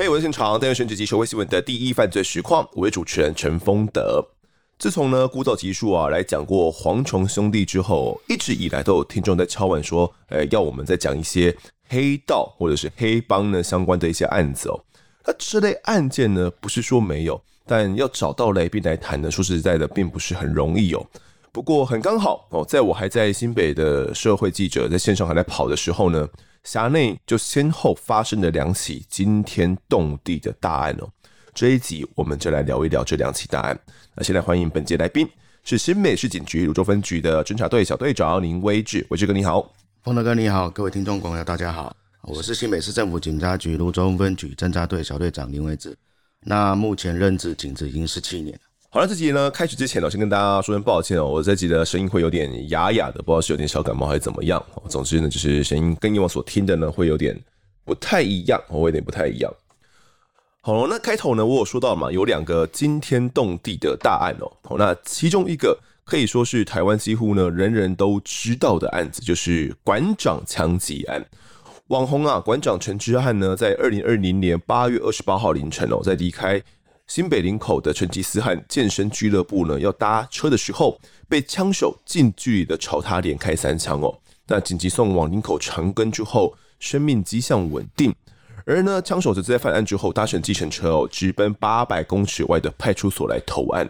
嘿我是现场单元选举及社会新闻的第一犯罪实况，我是主持人陈丰德。自从呢古早集数啊来讲过蝗虫兄弟之后，一直以来都有听众在敲碗说，呃，要我们再讲一些黑道或者是黑帮呢相关的一些案子哦。那这类案件呢，不是说没有，但要找到来宾来谈呢，说实在的，并不是很容易哦。不过很刚好哦，在我还在新北的社会记者在线上还在跑的时候呢。辖内就先后发生了两起惊天动地的大案哦。这一集我们就来聊一聊这两起大案。那现在欢迎本节来宾是新美市警局泸州分局的侦查队小队长林威志，威志哥你好，丰德哥你好，各位听众朋友大家好，我是新美市政府警察局泸州分局侦查队小队长林威志。那目前任职警职已经十七年了。好了，这集呢开始之前呢，先跟大家说声抱歉哦，我这集的声音会有点哑哑的，不知道是有点小感冒还是怎么样。总之呢，就是声音跟以往所听的呢会有点不太一样，会有点不太一样。好了，那开头呢，我有说到嘛，有两个惊天动地的大案哦。好，那其中一个可以说是台湾几乎呢人人都知道的案子，就是馆长枪击案。网红啊，馆长陈之汉呢，在二零二零年八月二十八号凌晨哦，在离开。新北林口的成吉思汗健身俱乐部呢，要搭车的时候，被枪手近距离的朝他连开三枪哦。那紧急送往林口长庚之后，生命迹象稳定。而呢，枪手则在犯案之后搭乘计程车哦，直奔八百公尺外的派出所来投案。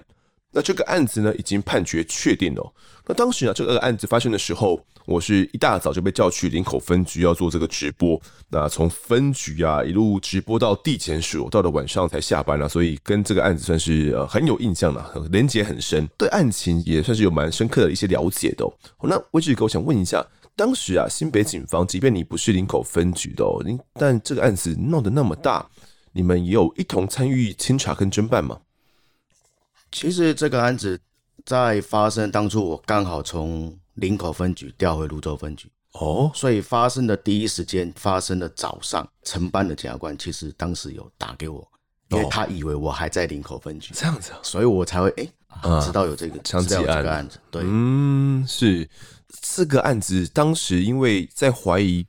那这个案子呢，已经判决确定了。那当时啊，这个案子发生的时候，我是一大早就被叫去林口分局要做这个直播。那从分局啊一路直播到地检署，到了晚上才下班了，所以跟这个案子算是呃很有印象了，连结很深，对案情也算是有蛮深刻的一些了解的。那威志哥，我想问一下，当时啊，新北警方，即便你不是林口分局的，您但这个案子闹得那么大，你们也有一同参与清查跟侦办吗？其实这个案子在发生当初，我刚好从林口分局调回泸州分局。哦，所以发生的第一时间，发生的早上，承办的检察官其实当时有打给我，因为他以为我还在林口分局，这样子，所以我才会哎、欸、知道有这个枪击案，案子。对，嗯，是。这个案子当时因为在怀疑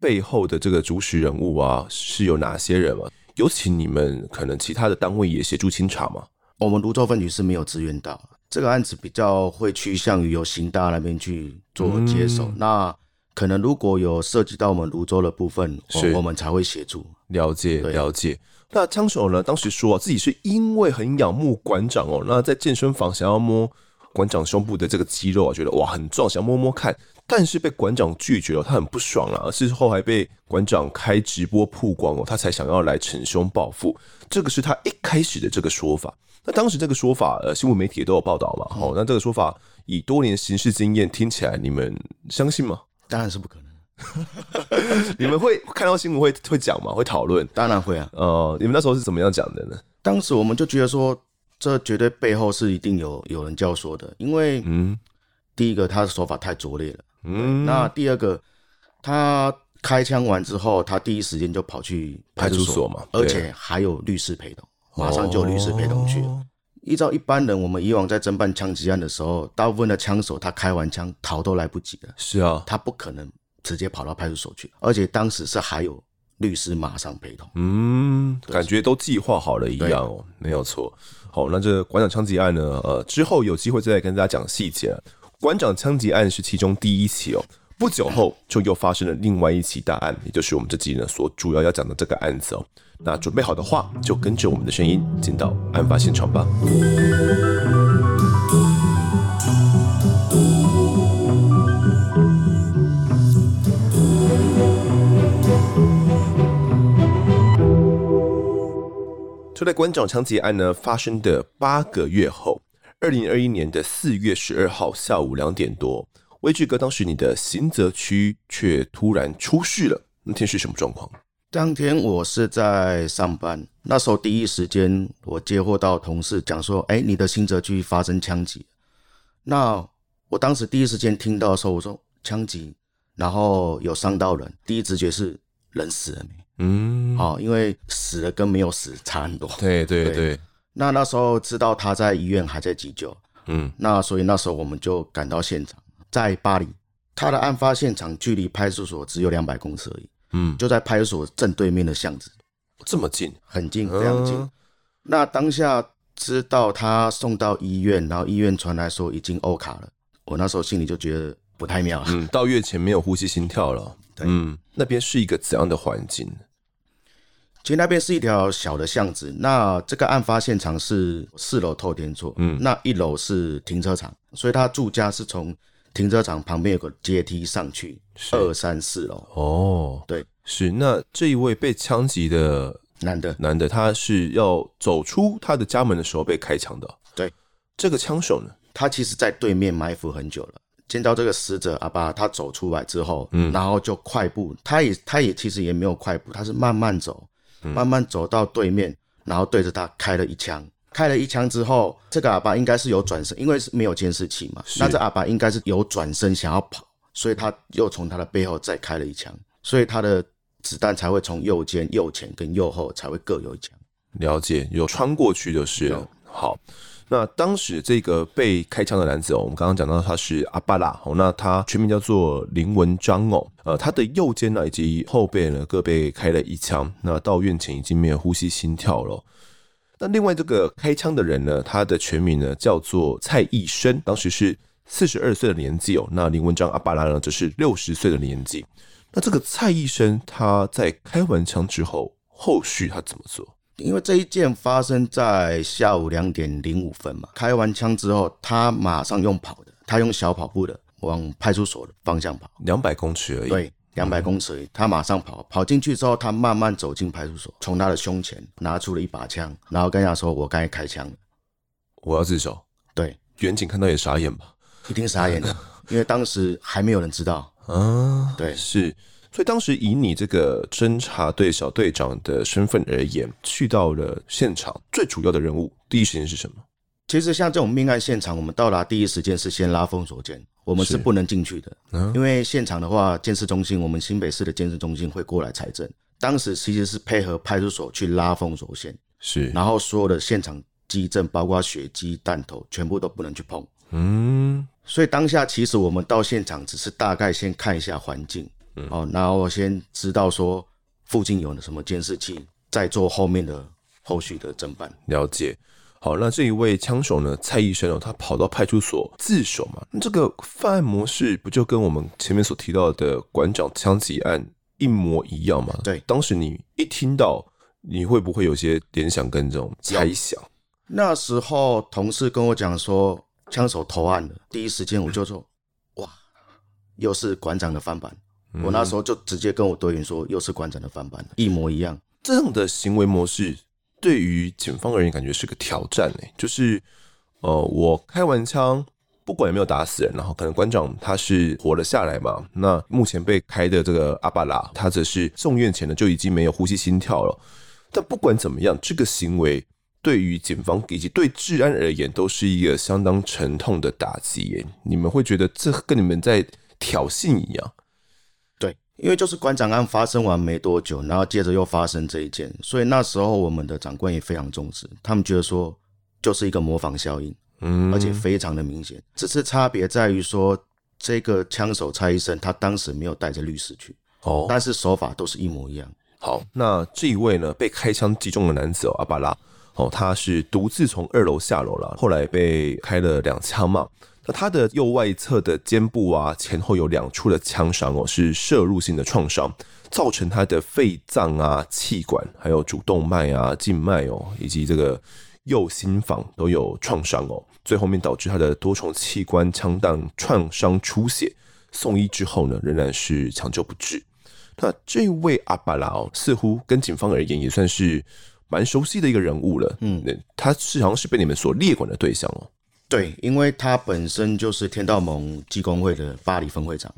背后的这个主使人物啊是有哪些人吗？有请你们可能其他的单位也协助清查吗？我们泸州分局是没有支援到这个案子，比较会趋向于由刑大那边去做接手。嗯、那可能如果有涉及到我们泸州的部分，是我们才会协助。了解了解。那枪手呢？当时说、啊、自己是因为很仰慕馆长哦，那在健身房想要摸馆长胸部的这个肌肉啊，觉得哇很壮，想摸摸看。但是被馆长拒绝了，他很不爽啊。事后还被馆长开直播曝光哦，他才想要来逞凶报复。这个是他一开始的这个说法。那当时这个说法，呃，新闻媒体也都有报道嘛。好、嗯，那这个说法以多年刑事经验听起来，你们相信吗？当然是不可能。你们会看到新闻会会讲吗？会讨论？当然会啊。呃，你们那时候是怎么样讲的呢？当时我们就觉得说，这绝对背后是一定有有人教唆的，因为嗯，第一个他的手法太拙劣了，嗯，那第二个他开枪完之后，他第一时间就跑去派出所嘛，而且还有律师陪同。马上就有律师陪同去。哦、依照一般人，我们以往在侦办枪击案的时候，大部分的枪手他开完枪逃都来不及了。是啊，他不可能直接跑到派出所去，而且当时是还有律师马上陪同。嗯，感觉都计划好了一样哦，对没有错。好，那这馆长枪击案呢？呃，之后有机会再来跟大家讲细节。馆长枪击案是其中第一起哦。不久后就又发生了另外一起大案，也就是我们这集呢所主要要讲的这个案子哦。那准备好的话，就跟着我们的声音进到案发现场吧。就在馆长枪击案呢发生的八个月后，二零二一年的四月十二号下午两点多。威志哥，当时你的刑责区却突然出事了，那天是什么状况？当天我是在上班，那时候第一时间我接获到同事讲说：“哎，你的刑责区发生枪击。”那我当时第一时间听到的时候，我说：“枪击，然后有伤到人。”第一直觉是人死了没？嗯，好，因为死了跟没有死差很多。对对对，对。那那时候知道他在医院还在急救，嗯，那所以那时候我们就赶到现场。在巴黎，他的案发现场距离派出所只有两百公尺而已。嗯，就在派出所正对面的巷子。这么近，很近，非常近。嗯、那当下知道他送到医院，然后医院传来说已经欧卡了，我那时候心里就觉得不太妙。嗯，到院前没有呼吸心跳了。对，嗯，那边是一个怎样的环境？其实那边是一条小的巷子。那这个案发现场是四楼透天厝，嗯，那一楼是停车场，所以他住家是从停车场旁边有个阶梯上去，二三四楼。哦，对，是。那这一位被枪击的男的，男的，他是要走出他的家门的时候被开枪的。对，这个枪手呢，他其实在对面埋伏很久了。见到这个死者阿爸，他走出来之后，嗯，然后就快步，他也他也其实也没有快步，他是慢慢走，慢慢走到对面，然后对着他开了一枪。开了一枪之后，这个阿爸应该是有转身，因为是没有监视器嘛，那这阿爸应该是有转身想要跑，所以他又从他的背后再开了一枪，所以他的子弹才会从右肩、右前跟右后才会各有一枪。了解，有穿过去就是了。好。那当时这个被开枪的男子哦，我们刚刚讲到他是阿巴拉哦，那他全名叫做林文章哦，呃，他的右肩呢以及后背呢各被开了一枪，那到院前已经没有呼吸心跳了。那另外这个开枪的人呢，他的全名呢叫做蔡义生，当时是四十二岁的年纪哦，那林文章阿巴拉呢则是六十岁的年纪。那这个蔡义生他在开完枪之后，后续他怎么做？因为这一件发生在下午两点零五分嘛，开完枪之后，他马上用跑的，他用小跑步的往派出所的方向跑，两百公尺而已。对，两百公尺，他马上跑，跑进去之后，他慢慢走进派出所，从他的胸前拿出了一把枪，然后跟他说：“我刚才开枪了，我要自首。”对，远景看到也傻眼吧？一定傻眼的，因为当时还没有人知道。啊，对，是。所以当时以你这个侦查队小队长的身份而言，去到了现场，最主要的任务，第一时间是什么？其实像这种命案现场，我们到达第一时间是先拉封锁线，我们是不能进去的，因为现场的话，建设中心，我们新北市的建设中心会过来采证。当时其实是配合派出所去拉封锁线，是，然后所有的现场基证，包括血迹、弹头，全部都不能去碰。嗯，所以当下其实我们到现场只是大概先看一下环境。嗯，哦，然后我先知道说附近有什么监视器，再做后面的后续的侦办。了解。好，那这一位枪手呢，蔡医生哦，他跑到派出所自首嘛？那这个犯案模式不就跟我们前面所提到的馆长枪击案一模一样吗？对，当时你一听到，你会不会有些联想跟这种猜想？那时候同事跟我讲说，枪手投案了，第一时间我就说，哇，又是馆长的翻版。我那时候就直接跟我队员说，又是馆长的翻版，一模一样。这样的行为模式对于警方而言，感觉是个挑战诶。就是，呃，我开完枪，不管有没有打死人，然后可能馆长他是活了下来嘛。那目前被开的这个阿巴拉，他则是送院前呢就已经没有呼吸心跳了。但不管怎么样，这个行为对于警方以及对治安而言，都是一个相当沉痛的打击耶。你们会觉得这跟你们在挑衅一样？因为就是馆长案发生完没多久，然后接着又发生这一件，所以那时候我们的长官也非常重视，他们觉得说就是一个模仿效应，嗯，而且非常的明显，只是差别在于说这个枪手蔡医生他当时没有带着律师去，哦，但是手法都是一模一样。好，那这一位呢被开枪击中的男子哦，阿巴拉，哦，他是独自从二楼下楼了，后来被开了两枪嘛。那他的右外侧的肩部啊，前后有两处的枪伤哦，是摄入性的创伤，造成他的肺脏啊、气管、还有主动脉啊、静脉哦，以及这个右心房都有创伤哦，最后面导致他的多重器官枪弹创伤出血，送医之后呢，仍然是抢救不治。那这位阿巴拉哦，似乎跟警方而言也算是蛮熟悉的一个人物了，嗯，他是好像是被你们所列管的对象哦。对，因为他本身就是天道盟技工会的巴黎分会长。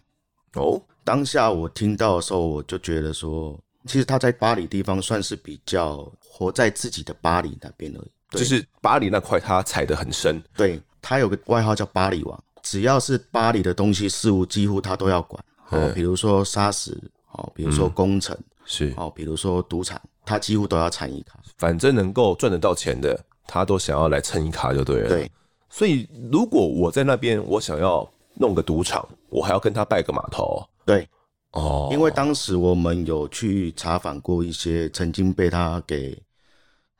哦，当下我听到的时候，我就觉得说，其实他在巴黎地方算是比较活在自己的巴黎那边而已。就是巴黎那块，他踩得很深。对，他有个外号叫巴黎王，只要是巴黎的东西事物，几乎他都要管。哦，比如说沙石，哦，比如说工程，嗯、是哦，比如说赌场，他几乎都要参一卡。反正能够赚得到钱的，他都想要来蹭一卡就对了。对。所以，如果我在那边，我想要弄个赌场，我还要跟他拜个码头。对，哦，因为当时我们有去查访过一些曾经被他给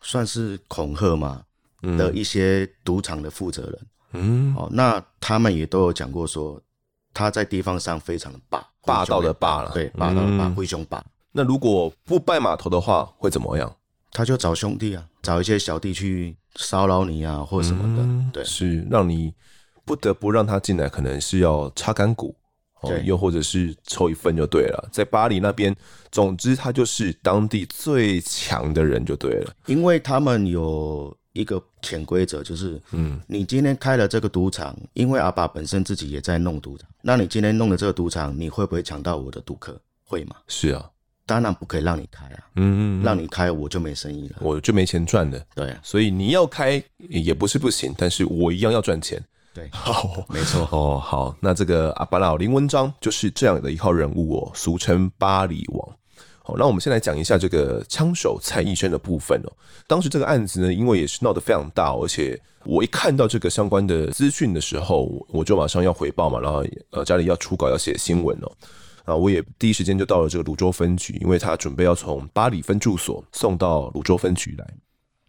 算是恐吓嘛的一些赌场的负责人，嗯，哦，那他们也都有讲过说他在地方上非常的霸霸道的霸了，对，霸道的霸，灰熊霸。那如果不拜码头的话，会怎么样？他就找兄弟啊，找一些小弟去骚扰你啊，或什么的，嗯、对，是让你不得不让他进来，可能是要插干股，对，又或者是抽一份就对了。在巴黎那边，总之他就是当地最强的人就对了。因为他们有一个潜规则，就是，嗯，你今天开了这个赌场，因为阿爸本身自己也在弄赌场，那你今天弄的这个赌场，你会不会抢到我的赌客？会吗？是啊。当然不可以让你开啊，嗯，嗯，让你开我就没生意了，我就没钱赚的。对，所以你要开也不是不行，但是我一样要赚钱。对，好，没错。哦，好，那这个阿巴拉林文章就是这样的一号人物哦，俗称巴黎王。好，那我们先来讲一下这个枪手蔡义生的部分哦。当时这个案子呢，因为也是闹得非常大，而且我一看到这个相关的资讯的时候，我就马上要回报嘛，然后呃家里要出稿要写新闻哦。啊，我也第一时间就到了这个泸州分局，因为他准备要从巴黎分住所送到泸州分局来。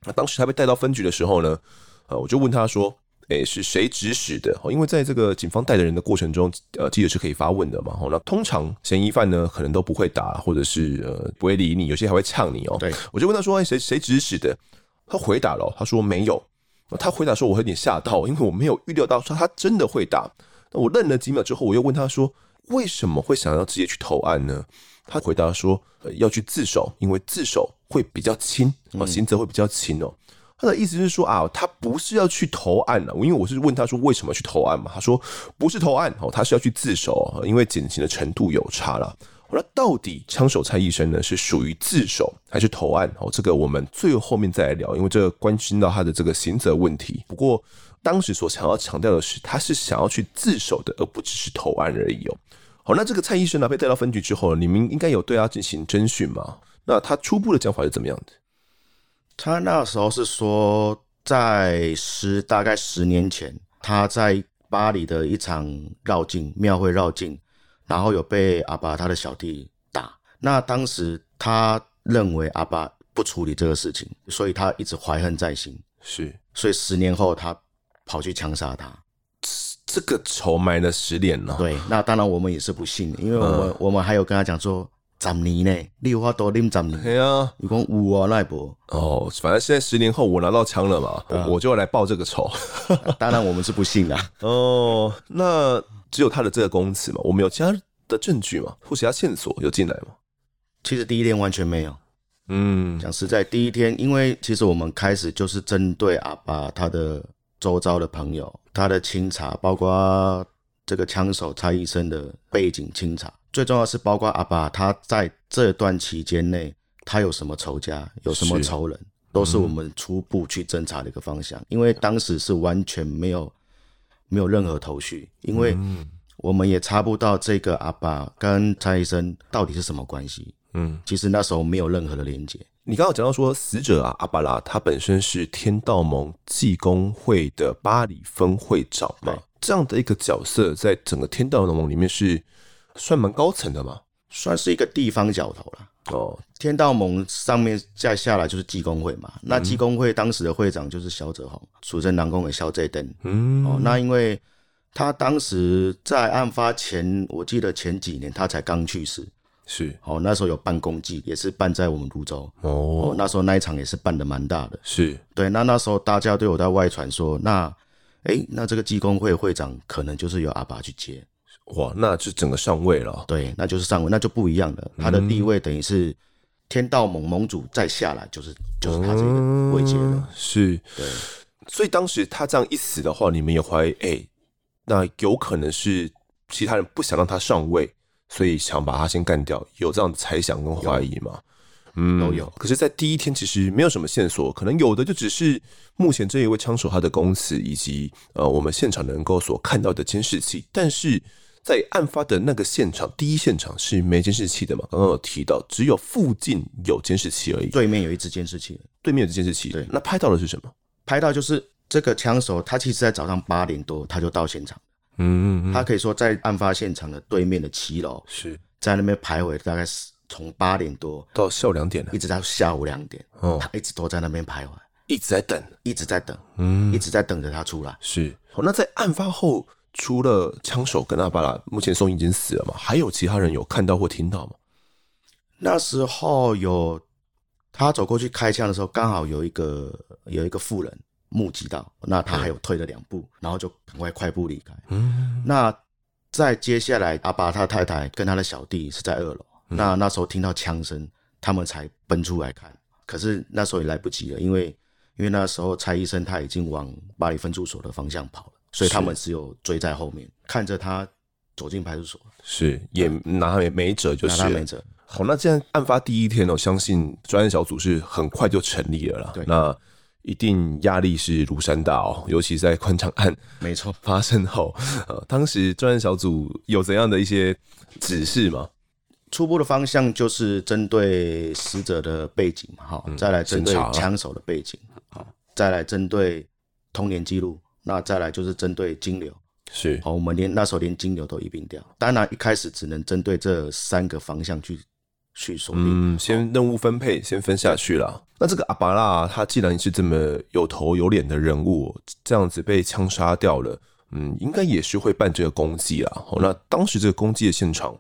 那当时他被带到分局的时候呢，呃，我就问他说：“诶，是谁指使的？”因为在这个警方带的人的过程中，呃，记者是可以发问的嘛。那通常嫌疑犯呢，可能都不会打，或者是呃不会理你，有些还会呛你哦。对，我就问他说：“诶，谁谁指使的？”他回答了，他说没有。他回答说：“我有点吓到，因为我没有预料到说他真的会打。”那我愣了几秒之后，我又问他说。为什么会想要直接去投案呢？他回答说：“呃，要去自首，因为自首会比较轻，哦，刑责会比较轻哦。”他的意思是说啊，他不是要去投案了，因为我是问他说为什么去投案嘛？他说不是投案哦，他是要去自首，因为减刑的程度有差了。那到底枪手蔡医生呢是属于自首还是投案？哦，这个我们最后面再来聊，因为这个关心到他的这个刑责问题。不过当时所想要强调的是，他是想要去自首的，而不只是投案而已哦。好，那这个蔡医生呢，被带到分局之后，你们应该有对他进行侦讯吗？那他初步的讲法是怎么样的？他那时候是说，在十大概十年前，他在巴黎的一场绕境庙会绕境，然后有被阿爸他的小弟打。那当时他认为阿爸不处理这个事情，所以他一直怀恨在心。是，所以十年后他跑去枪杀他。这个仇埋了十年了。对，那当然我们也是不信的，因为我们、嗯、我们还有跟他讲说，十年呢，你有法多啉十年。对啊，你讲有啊，那不？哦，反正现在十年后我拿到枪了嘛，嗯、我就要来报这个仇。当然我们是不信的。哦，那只有他的这个供词嘛，我们有其他的证据嘛？或其他线索有进来吗？其实第一天完全没有。嗯，讲实在，第一天，因为其实我们开始就是针对阿爸他的。周遭的朋友，他的清查，包括这个枪手蔡医生的背景清查，最重要是包括阿爸他在这段期间内，他有什么仇家，有什么仇人，是都是我们初步去侦查的一个方向。嗯、因为当时是完全没有没有任何头绪，因为我们也查不到这个阿爸跟蔡医生到底是什么关系。嗯，其实那时候没有任何的连接。你刚刚讲到说，死者啊，阿巴拉他本身是天道盟济公会的巴黎分会长嘛，对这样的一个角色，在整个天道盟里面是算蛮高层的嘛，算是一个地方角头了。哦，天道盟上面再下来就是济公会嘛，那济公会当时的会长就是萧泽閎，出身南宫的萧泽登。嗯，哦，那因为他当时在案发前，我记得前几年他才刚去世。是，哦，那时候有办公祭，也是办在我们泸州。哦，哦，那时候那一场也是办的蛮大的。是对，那那时候大家都有在外传说，那，哎、欸，那这个济公会会长可能就是由阿爸去接。哇，那就整个上位了。对，那就是上位，那就不一样了。他的地位等于是天道盟盟主再下来，就是就是他这个位阶了。嗯、是，对。所以当时他这样一死的话，你们也怀疑，哎、欸，那有可能是其他人不想让他上位。所以想把他先干掉，有这样的猜想跟怀疑吗？嗯，都有。可是，在第一天其实没有什么线索，可能有的就只是目前这一位枪手他的供词，以及呃我们现场能够所看到的监视器。但是在案发的那个现场，第一现场是没监视器的嘛？刚刚有提到，只有附近有监视器而已。对面有一只监视器，对面有监视器。对，那拍到的是什么？拍到就是这个枪手，他其实在早上八点多他就到现场。嗯，嗯，嗯，他可以说在案发现场的对面的七楼，是。在那边徘徊，大概是从八点多到下午两点，一直到下午两点，哦，他一直都在那边徘徊，一直在等，一直在等，嗯，一直在等着他出来。是，好，那在案发后，除了枪手跟阿巴拉，目前宋已经死了嘛？还有其他人有看到或听到吗？那时候有他走过去开枪的时候，刚好有一个有一个妇人目击到，那他还有退了两步，然后就赶快快步离开。嗯，那在接下来，阿爸他太太跟他的小弟是在二楼，嗯、那那时候听到枪声，他们才奔出来看。可是那时候也来不及了，因为因为那时候蔡医生他已经往巴黎分驻所的方向跑了，所以他们只有追在后面，看着他走进派出所，是也拿他没没辙，就是拿他没辙。好，那既然案发第一天我相信专案小组是很快就成立了啦。对，那一定压力是如山大哦，尤其在宽敞案没错。发生后，呃，当时专案小组有怎样的一些指示吗？初步的方向就是针对死者的背景嘛，哈，再来针对枪手的背景，好，再来针对童年记录，那再来就是针对金流，是，好，我们连那时候连金流都一并掉，当然一开始只能针对这三个方向去去锁定，嗯，先任务分配先分下去了。那这个阿巴拉他既然是这么有头有脸的人物，这样子被枪杀掉了，嗯，应该也是会办这个公祭啦。好，那当时这个公祭的现场。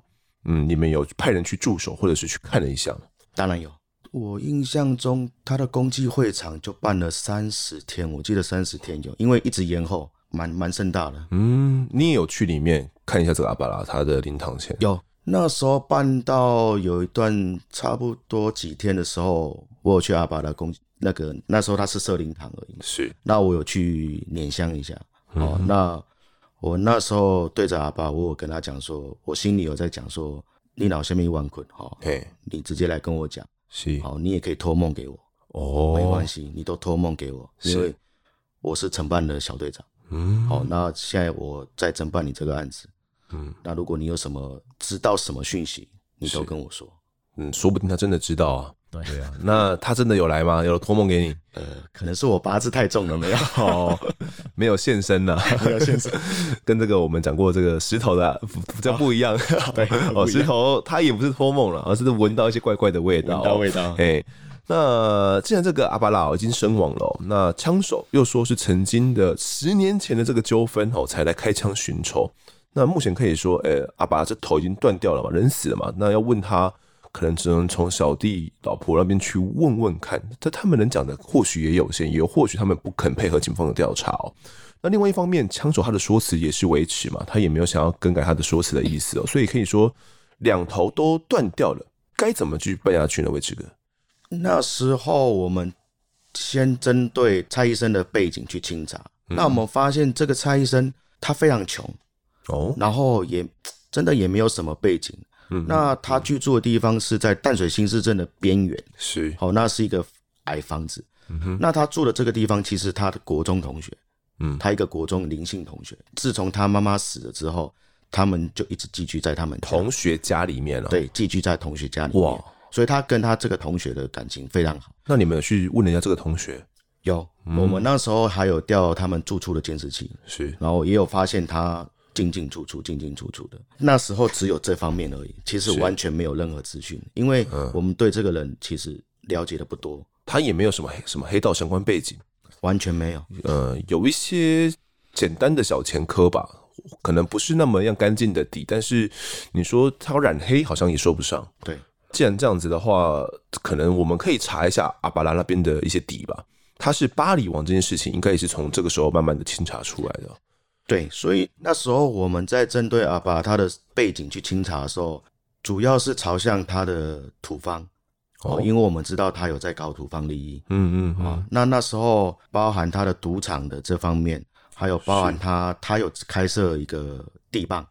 嗯，你们有派人去驻守，或者是去看了一下？当然有。我印象中，他的公祭会场就办了三十天，我记得三十天有，因为一直延后，蛮蛮盛大的。嗯，你也有去里面看一下这个阿巴拉他的灵堂前？有，那时候办到有一段差不多几天的时候，我有去阿爸的公那个那时候他是设灵堂而已。是，那我有去拈香一下。哦，嗯、那。我那时候对着阿爸，我有跟他讲说，我心里有在讲说，你脑下面一万捆，哈，嘿，你直接来跟我讲，是，好，你也可以托梦给我，哦，没关系，你都托梦给我，因为我是承办的小队长，嗯，好，那现在我在承办你这个案子，嗯，那如果你有什么知道什么讯息，你都跟我说，嗯，说不定他真的知道啊。对啊，那他真的有来吗？有托梦给你？呃，可能是我八字太重了，没有，没有现身呢，没有现身，跟这个我们讲过这个石头的 比较不一样。对，哦，石头他也不是托梦了，而是闻到一些怪怪的味道，闻到味道。哎，那既然这个阿巴拉已经身亡了，那枪手又说是曾经的十年前的这个纠纷哦，才来开枪寻仇。那目前可以说，哎，阿爸这头已经断掉了嘛，人死了嘛，那要问他。可能只能从小弟、老婆那边去问问看，但他们能讲的或许也有限，也或许他们不肯配合警方的调查哦。那另外一方面，枪手他的说辞也是维持嘛，他也没有想要更改他的说辞的意思哦，所以可以说两头都断掉了，该怎么去办下去呢？威志哥，那时候我们先针对蔡医生的背景去清查，嗯、那我们发现这个蔡医生他非常穷哦，然后也真的也没有什么背景。嗯，那他居住的地方是在淡水新市镇的边缘，是，好，那是一个矮房子。嗯哼，那他住的这个地方，其实他的国中同学，嗯，他一个国中林姓同学，自从他妈妈死了之后，他们就一直寄居在他们同学家里面了。对，寄居在同学家里面。哇，所以他跟他这个同学的感情非常好。那你们有去问人家这个同学？有，我们那时候还有调他们住处的监视器，是，然后也有发现他。进进出出，进进出出的。那时候只有这方面而已，其实完全没有任何资讯，因为我们对这个人其实了解的不多，他也没有什么什么黑道相关背景，完全没有。呃，有一些简单的小前科吧，可能不是那么样干净的底，但是你说他染黑，好像也说不上。对，既然这样子的话，可能我们可以查一下阿巴拉那边的一些底吧。他是巴黎王这件事情，应该也是从这个时候慢慢的清查出来的。对，所以那时候我们在针对阿爸他的背景去清查的时候，主要是朝向他的土方哦，因为我们知道他有在搞土方利益，嗯嗯啊，那那时候包含他的赌场的这方面，还有包含他他有开设一个地磅，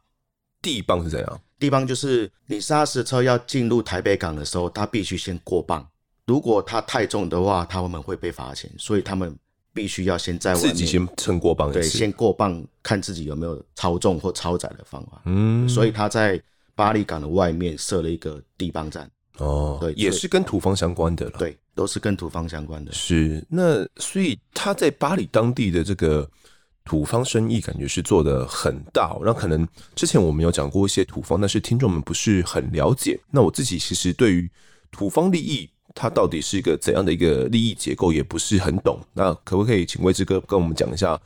地磅是怎样？地磅就是你砂石车要进入台北港的时候，他必须先过磅，如果他太重的话，他们会被罚钱，所以他们。必须要先在外面自己先称过磅，对，先过磅，看自己有没有超重或超载的方法。嗯，所以他在巴里港的外面设了一个地磅站。哦，对，也是跟土方相关的了。对，都是跟土方相关的。是，那所以他在巴里当地的这个土方生意感觉是做得很大，那可能之前我们有讲过一些土方，但是听众们不是很了解。那我自己其实对于土方利益，它到底是一个怎样的一个利益结构，也不是很懂。那可不可以请魏志哥跟我们讲一下？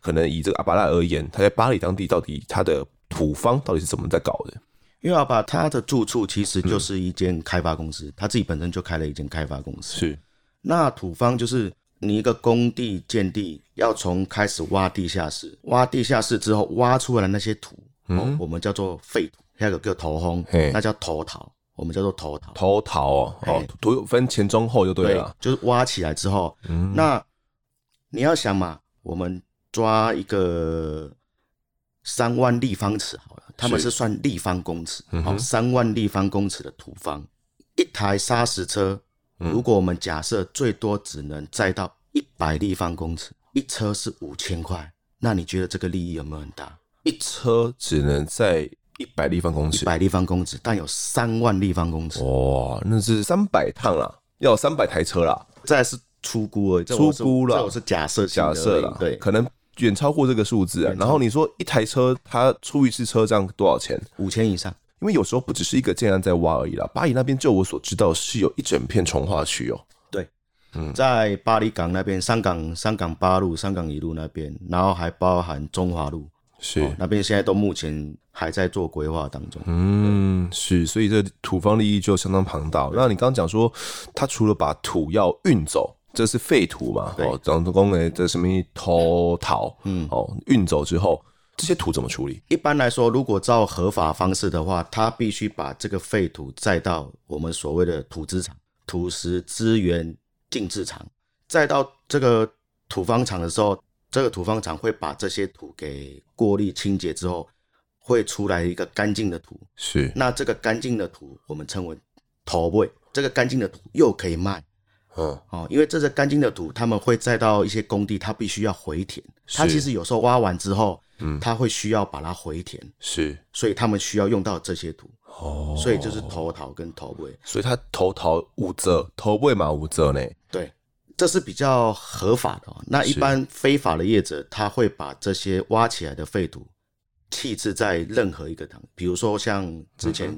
可能以这个阿巴拉而言，他在巴黎当地到底他的土方到底是怎么在搞的？因为阿巴他的住处其实就是一间开发公司，嗯、他自己本身就开了一间开发公司。是，那土方就是。你一个工地建地，要从开始挖地下室，挖地下室之后挖出来的那些土，嗯、哦，我们叫做废土，还有个叫头轰，那叫头陶，我们叫做头桃。头桃哦，哦，土分前中后就对了，对，就是挖起来之后，嗯，那你要想嘛，我们抓一个三万立方尺好了，他们是算立方公尺，好，三万立方公尺的土方，一台砂石车。如果我们假设最多只能载到一百立方公尺，一车是五千块，那你觉得这个利益有没有很大？一车只能载一百立方公尺，一百立方公尺，但有三万立方公尺，哇，那是三百趟啦，要三百台车啦。再是出估而已，出估了，这我是假设假设了，对，可能远超过这个数字啊。然后你说一台车它出一次车这样多少钱？五千以上。因为有时候不只是一个建案在挖而已啦，巴黎那边就我所知道是有一整片重化区哦。对，嗯，在巴黎港那边，三港、三港八路、三港一路那边，然后还包含中华路，是、哦、那边现在都目前还在做规划当中。嗯，是，所以这土方利益就相当庞大。那你刚刚讲说，他除了把土要运走，这是废土嘛？哦，长工诶，这什么偷逃？嗯，哦，运走之后。这些土怎么处理？一般来说，如果照合法方式的话，他必须把这个废土载到我们所谓的土资厂、土石资源净制厂，再到这个土方厂的时候，这个土方厂会把这些土给过滤清洁之后，会出来一个干净的土。是，那这个干净的土我们称为头位，这个干净的土又可以卖。嗯，哦，因为这是干净的土，他们会再到一些工地，他必须要回填。他其实有时候挖完之后。嗯，他会需要把它回填，是，所以他们需要用到这些土，哦，所以就是头陶跟头尾，所以他头陶五折，头尾嘛五折呢，对，这是比较合法的。那一般非法的业者，他会把这些挖起来的废土弃置在任何一个场，比如说像之前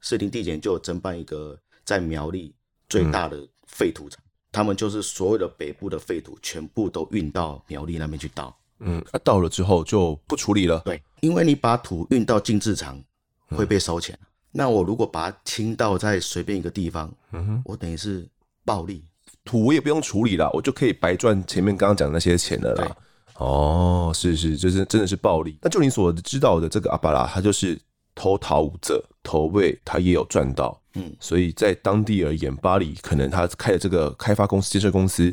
士林地检就有侦办一个在苗栗最大的废土场，嗯，他们就是所有的北部的废土全部都运到苗栗那边去倒。嗯，啊，倒了之后就不处理了。对，因为你把土运到净制厂会被收钱。嗯、那我如果把它倾倒在随便一个地方，嗯哼，我等于是暴利，土我也不用处理了，我就可以白赚前面刚刚讲那些钱了啦。哦，是是，就是真的是暴利。那就你所知道的这个阿巴拉，他就是偷逃五折，投喂他也有赚到。嗯，所以在当地而言，巴黎可能他开的这个开发公司、建设公司。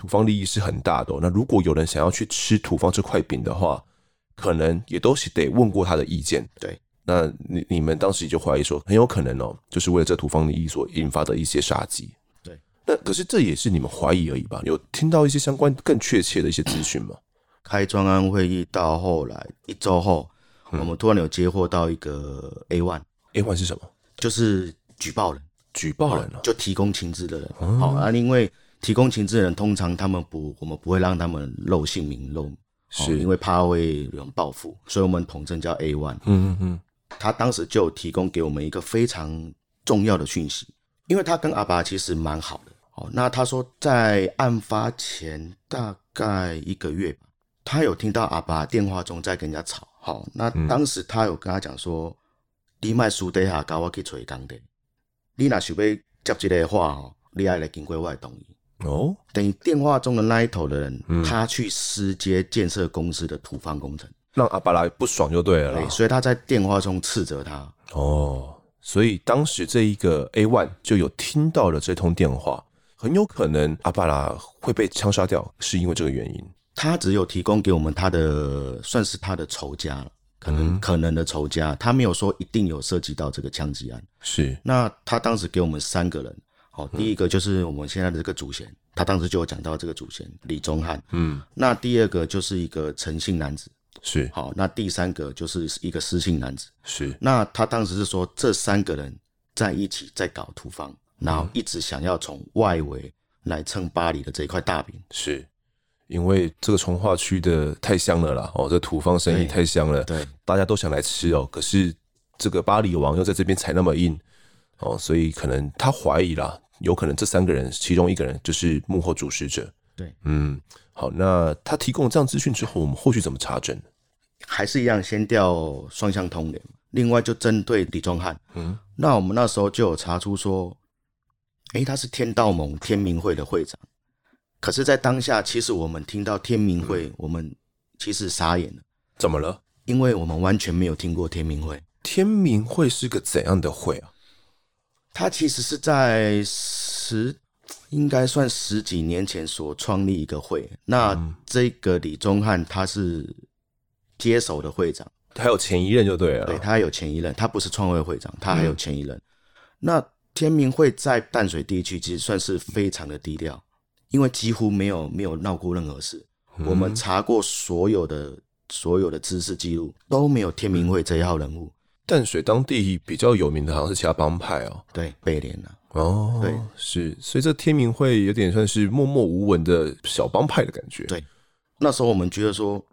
土方利益是很大的哦。那如果有人想要去吃土方这块饼的话，可能也都是得问过他的意见。对，那你你们当时也就怀疑说，很有可能哦，就是为了这土方利益所引发的一些杀机。对，那可是这也是你们怀疑而已吧？有听到一些相关更确切的一些资讯吗？开专案会议到后来一周后，我们突然有接获到一个 A one，A one 是什么？就是举报人，举报人就提供情资的人。好啊，因为。提供情资的人，通常他们不，我们不会让他们露姓名露，是、哦、因为怕会有人报复，所以我们统称叫 A one。嗯嗯嗯，他当时就提供给我们一个非常重要的讯息，因为他跟阿爸其实蛮好的。哦，那他说在案发前大概一个月吧，他有听到阿爸电话中在跟人家吵。好、哦，那当时他有跟他讲说，你卖书底下跟我去找工地，你若想要接这个话哦，你爱来经过我的同意。哦，等于电话中的那一头的人，嗯、他去私接建设公司的土方工程，让阿巴拉不爽就对了对。所以他在电话中斥责他。哦，所以当时这一个 A one 就有听到了这通电话，很有可能阿巴拉会被枪杀掉，是因为这个原因。他只有提供给我们他的，算是他的仇家，可能、嗯、可能的仇家，他没有说一定有涉及到这个枪击案。是，那他当时给我们三个人。哦，第一个就是我们现在的这个主嫌，他当时就有讲到这个祖先李宗翰。嗯，那第二个就是一个陈姓男子，是。好，那第三个就是一个失姓男子，是。那他当时是说这三个人在一起在搞土方，然后一直想要从外围来蹭巴黎的这一块大饼。是，因为这个从化区的太香了啦，哦，这土方生意太香了，对，大家都想来吃哦。可是这个巴黎王又在这边踩那么硬，哦，所以可能他怀疑啦，有可能这三个人其中一个人就是幕后主使者。对，嗯，好，那他提供这样资讯之后，我们后续怎么查证？还是一样，先调双向通联。另外，就针对李宗翰，嗯，那我们那时候就有查出说，哎、欸，他是天道盟天明会的会长。可是，在当下，其实我们听到天明会，我们其实傻眼了。怎么了？因为我们完全没有听过天明会。天明会是个怎样的会啊？它其实是在十，应该算十几年前所创立一个会。那这个李宗翰他是接手的会长。还有前一任就对了，对，他还有前一任，他不是创会会长，他还有前一任。嗯、那天明会在淡水地区其实算是非常的低调，因为几乎没有没有闹过任何事。嗯、我们查过所有的所有的知识记录，都没有天明会这一号人物。淡水当地比较有名的好像是其他帮派哦，对，北联啊，哦，对，是，所以这天明会有点算是默默无闻的小帮派的感觉。对，那时候我们觉得说。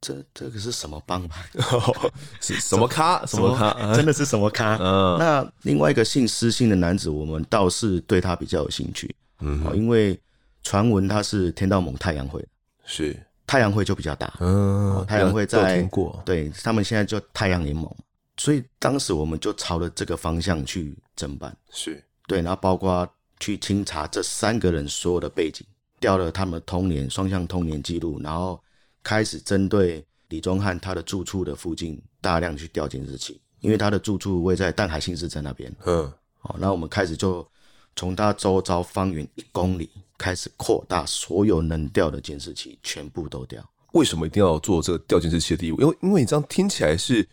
这这个是什么帮派？是什么咖？什么咖？真的是什么咖？嗯。那另外一个姓施姓的男子，我们倒是对他比较有兴趣。嗯。因为传闻他是天道盟太阳会，是太阳会就比较大。嗯。太阳会在对他们现在叫太阳联盟，所以当时我们就朝着这个方向去侦办。是对，然后包括去清查这三个人所有的背景，调了他们的通联双向通联记录，然后。开始针对李宗翰他的住处的附近大量去调监视器，因为他的住处位在淡海新市镇那边。嗯，好，那我们开始就从它周遭方圆一公里开始扩大，所有能调的监视器全部都调。为什么一定要做这个调监视器的地步？因为因为你这样听起来是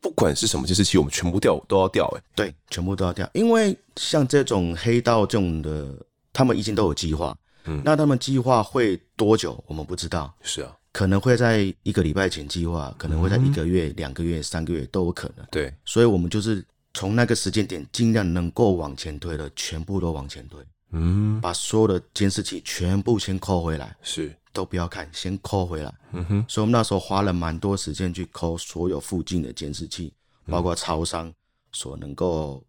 不管是什么监视器，我们全部调都要调。哎，对，全部都要调，因为像这种黑道这种的，他们已经都有计划。嗯，那他们计划会多久？我们不知道。是啊。可能会在一个礼拜前计划，可能会在一个月、两个月、三个月都有可能。对，所以我们就是从那个时间点，尽量能够往前推的，全部都往前推。嗯，把所有的监视器全部先抠回来，是都不要看，先抠回来。嗯哼，所以我们那时候花了蛮多时间去抠所有附近的监视器，包括超商所能够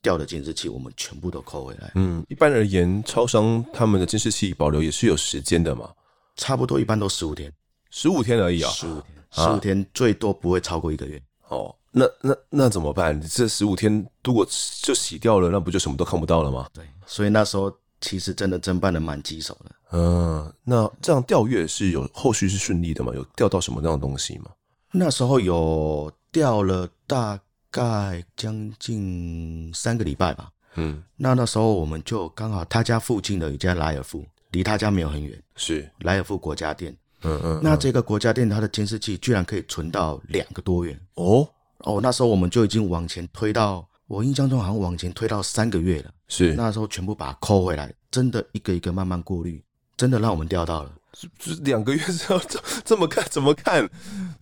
掉的监视器，我们全部都抠回来。嗯，一般而言，超商他们的监视器保留也是有时间的嘛？差不多，一般都十五天。十五天而已啊，十五天，十五天最多不会超过一个月。哦，那那那怎么办？这十五天如果就洗掉了，那不就什么都看不到了吗？对，所以那时候其实真的侦办的蛮棘手的。嗯，那这样调阅是有后续是顺利的吗？有调到什么样的东西吗？那时候有调了大概将近三个礼拜吧。嗯，那那时候我们就刚好他家附近的一家莱尔富，离他家没有很远，是莱尔富国家店。嗯嗯，那这个国家店它的监视器居然可以存到两个多月哦哦，那时候我们就已经往前推到，我印象中好像往前推到三个月了。是那时候全部把它抠回来，真的一个一个慢慢过滤，真的让我们钓到了。这两个月之后这这么看？怎么看？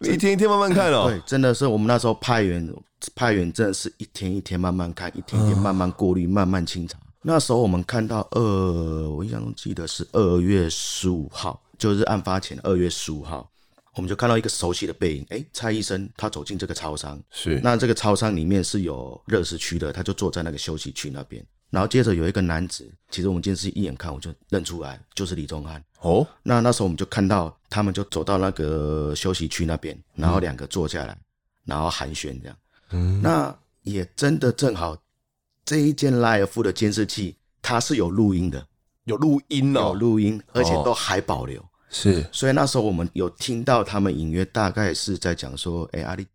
一天一天慢慢看哦。对，真的是我们那时候派员派员，真的是一天一天慢慢看，一天一天慢慢过滤，慢慢清查。那时候我们看到二，我印象中记得是二月十五号。就是案发前二月十五号，我们就看到一个熟悉的背影。哎，蔡医生他走进这个超商，是那这个超商里面是有热食区的，他就坐在那个休息区那边。然后接着有一个男子，其实我们监视一眼看我就认出来，就是李宗翰。哦，那那时候我们就看到他们就走到那个休息区那边，然后两个坐下来，嗯、然后寒暄这样。嗯，那也真的正好这一间莱尔夫的监视器它是有录音的，有录音哦，有录音，而且都还保留。哦是，所以那时候我们有听到他们隐约大概是在讲说，哎、欸，阿里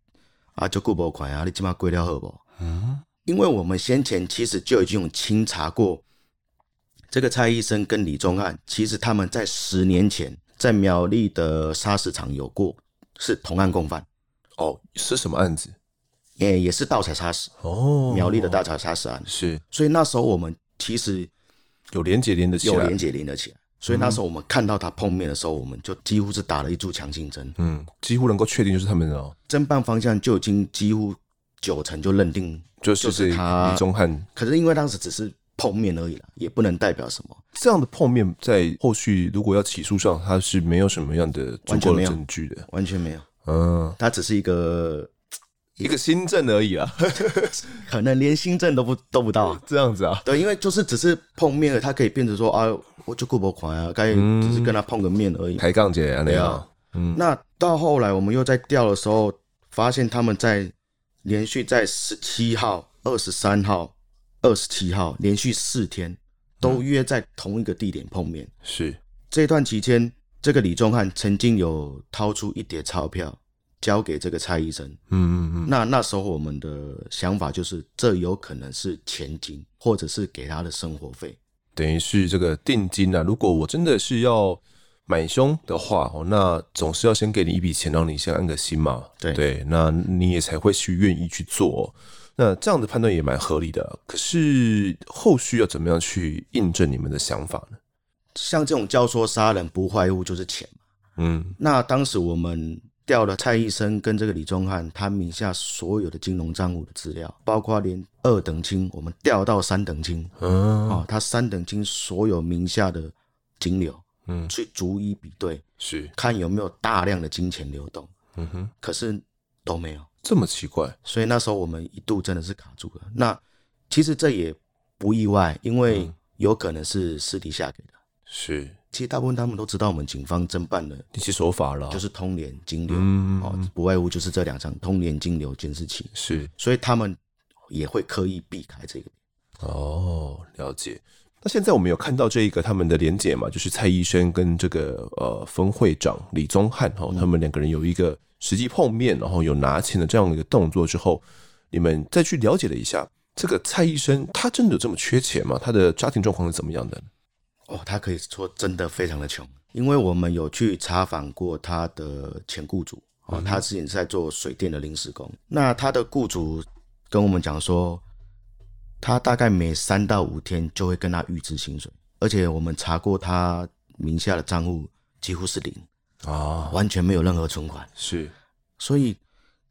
阿就顾不款，阿里起码归掉好不？嗯，因为我们先前其实就已经有清查过，这个蔡医生跟李宗翰，其实他们在十年前在苗栗的砂石场有过是同案共犯。哦，是什么案子？也、欸、也是盗采砂石。哦，苗栗的盗采砂石案。是，所以那时候我们其实有连结连得起来，有连结连得起来。所以那时候我们看到他碰面的时候，我们就几乎是打了一注强心针。嗯，几乎能够确定就是他们哦。侦办方向就已经几乎九成就认定就是他李宗翰。可是因为当时只是碰面而已了，也不能代表什么。这样的碰面，在后续如果要起诉上，他是没有什么样的足够的证据的，完全没有。嗯，他只是一个一个新政而已啊，可能连新政都不都不到。这样子啊？对，因为就是只是碰面了，他可以变成说啊，我就顾不款啊，该只是跟他碰个面而已。抬杠姐啊，那样。嗯，那到后来我们又在调的时候，发现他们在连续在十七号、二十三号、二十七号连续四天都约在同一个地点碰面。嗯、是这段期间，这个李宗翰曾经有掏出一叠钞票交给这个蔡医生。嗯嗯嗯。那那时候我们的想法就是，这有可能是钱金，或者是给他的生活费，等于是这个定金啊。如果我真的是要。买凶的话，哦，那总是要先给你一笔钱，让你先安个心嘛。对对，那你也才会去愿意去做。那这样的判断也蛮合理的。可是后续要怎么样去印证你们的想法呢？像这种教唆杀人，不外乎就是钱嘛。嗯，那当时我们调了蔡医生跟这个李宗翰他名下所有的金融账户的资料，包括连二等亲，我们调到三等亲。嗯，啊，他三等亲所有名下的金流。嗯，去逐一比对，是看有没有大量的金钱流动。嗯哼，可是都没有，这么奇怪。所以那时候我们一度真的是卡住了。那其实这也不意外，因为有可能是私底下给的。是，其实大部分他们都知道我们警方侦办的一些手法了，就是通联金流，嗯哦，不外乎就是这两张通联金流监视器。是，所以他们也会刻意避开这个。哦，了解。那现在我们有看到这一个他们的连结嘛，就是蔡医生跟这个呃分会长李宗翰哈，他们两个人有一个实际碰面，然后有拿钱的这样的一个动作之后，你们再去了解了一下，这个蔡医生他真的有这么缺钱吗？他的家庭状况是怎么样的？哦，他可以说真的非常的穷，因为我们有去查访过他的前雇主哦，他之前是在做水电的临时工，那他的雇主跟我们讲说。他大概每三到五天就会跟他预支薪水，而且我们查过他名下的账户几乎是零啊，完全没有任何存款。是，所以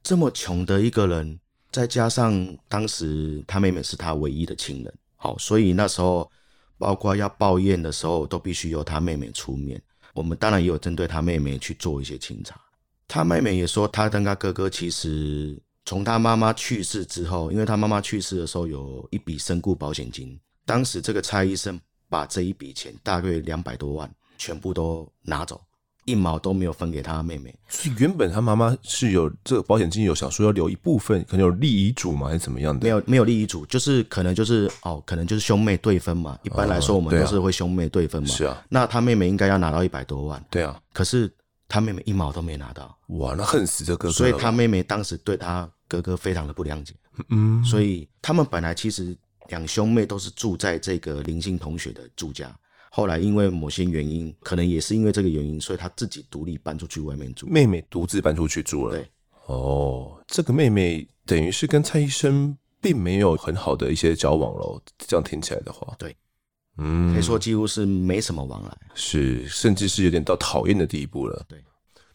这么穷的一个人，再加上当时他妹妹是他唯一的亲人，好，所以那时候包括要报怨的时候，都必须由他妹妹出面。我们当然也有针对他妹妹去做一些清查。他妹妹也说，他跟他哥哥其实。从他妈妈去世之后，因为他妈妈去世的时候有一笔身故保险金，当时这个蔡医生把这一笔钱大概两百多万全部都拿走，一毛都没有分给他妹妹。所以原本他妈妈是有这个保险金，有想说要留一部分，可能有立遗嘱嘛？还是怎么样的？没有，没有立遗嘱，就是可能就是哦，可能就是兄妹对分嘛。一般来说，我们都是会兄妹对分嘛。是啊，那他妹妹应该要拿到一百多万。对啊，可是他妹妹一毛都没拿到。哇，那恨死这个哥哥。所以他妹妹当时对他。哥哥非常的不谅解，嗯，所以他们本来其实两兄妹都是住在这个林姓同学的住家，后来因为某些原因，可能也是因为这个原因，所以他自己独立搬出去外面住。妹妹独自搬出去住了。对，哦，这个妹妹等于是跟蔡医生并没有很好的一些交往喽。这样听起来的话，对，嗯，可以说几乎是没什么往来，是，甚至是有点到讨厌的地步了。对，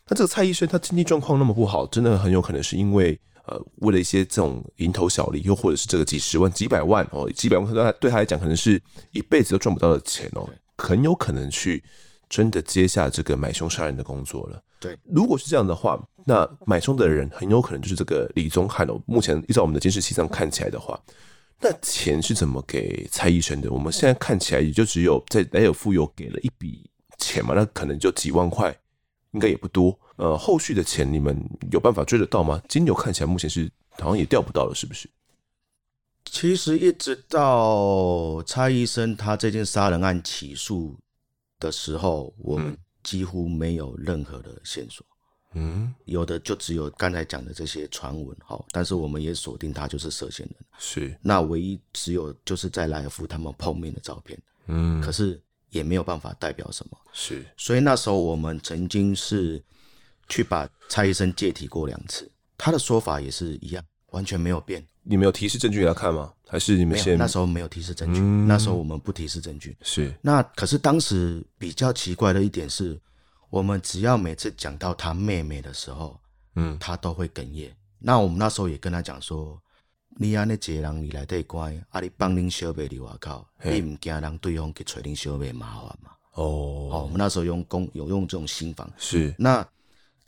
那这个蔡医生他经济状况那么不好，真的很有可能是因为。呃，为了一些这种蝇头小利，又或者是这个几十万、几百万哦，几百万对他对他来讲，可能是一辈子都赚不到的钱哦，很有可能去真的接下这个买凶杀人的工作了。对，如果是这样的话，那买凶的人很有可能就是这个李宗翰哦。目前依照我们的监视器上看起来的话，那钱是怎么给蔡医生的？我们现在看起来也就只有在莱尔富有给了一笔钱嘛，那可能就几万块，应该也不多。呃，后续的钱你们有办法追得到吗？金牛看起来目前是好像也调不到了，是不是？其实一直到蔡医生他这件杀人案起诉的时候，我们几乎没有任何的线索。嗯，有的就只有刚才讲的这些传闻，好，但是我们也锁定他就是涉嫌人。是，那唯一只有就是在莱尔夫他们碰面的照片。嗯，可是也没有办法代表什么。是，所以那时候我们曾经是。去把蔡医生借题过两次，他的说法也是一样，完全没有变。你们有提示证据给他看吗？还是你们先？那时候没有提示证据，嗯、那时候我们不提示证据。是。那可是当时比较奇怪的一点是，我们只要每次讲到他妹妹的时候，嗯，他都会哽咽。那我们那时候也跟他讲说，你安尼一个人你来底关，啊，你帮恁小妹伫外口，你毋惊让对方去找恁小妹麻烦嘛？哦，哦，我们那时候用公有用这种心防，是。那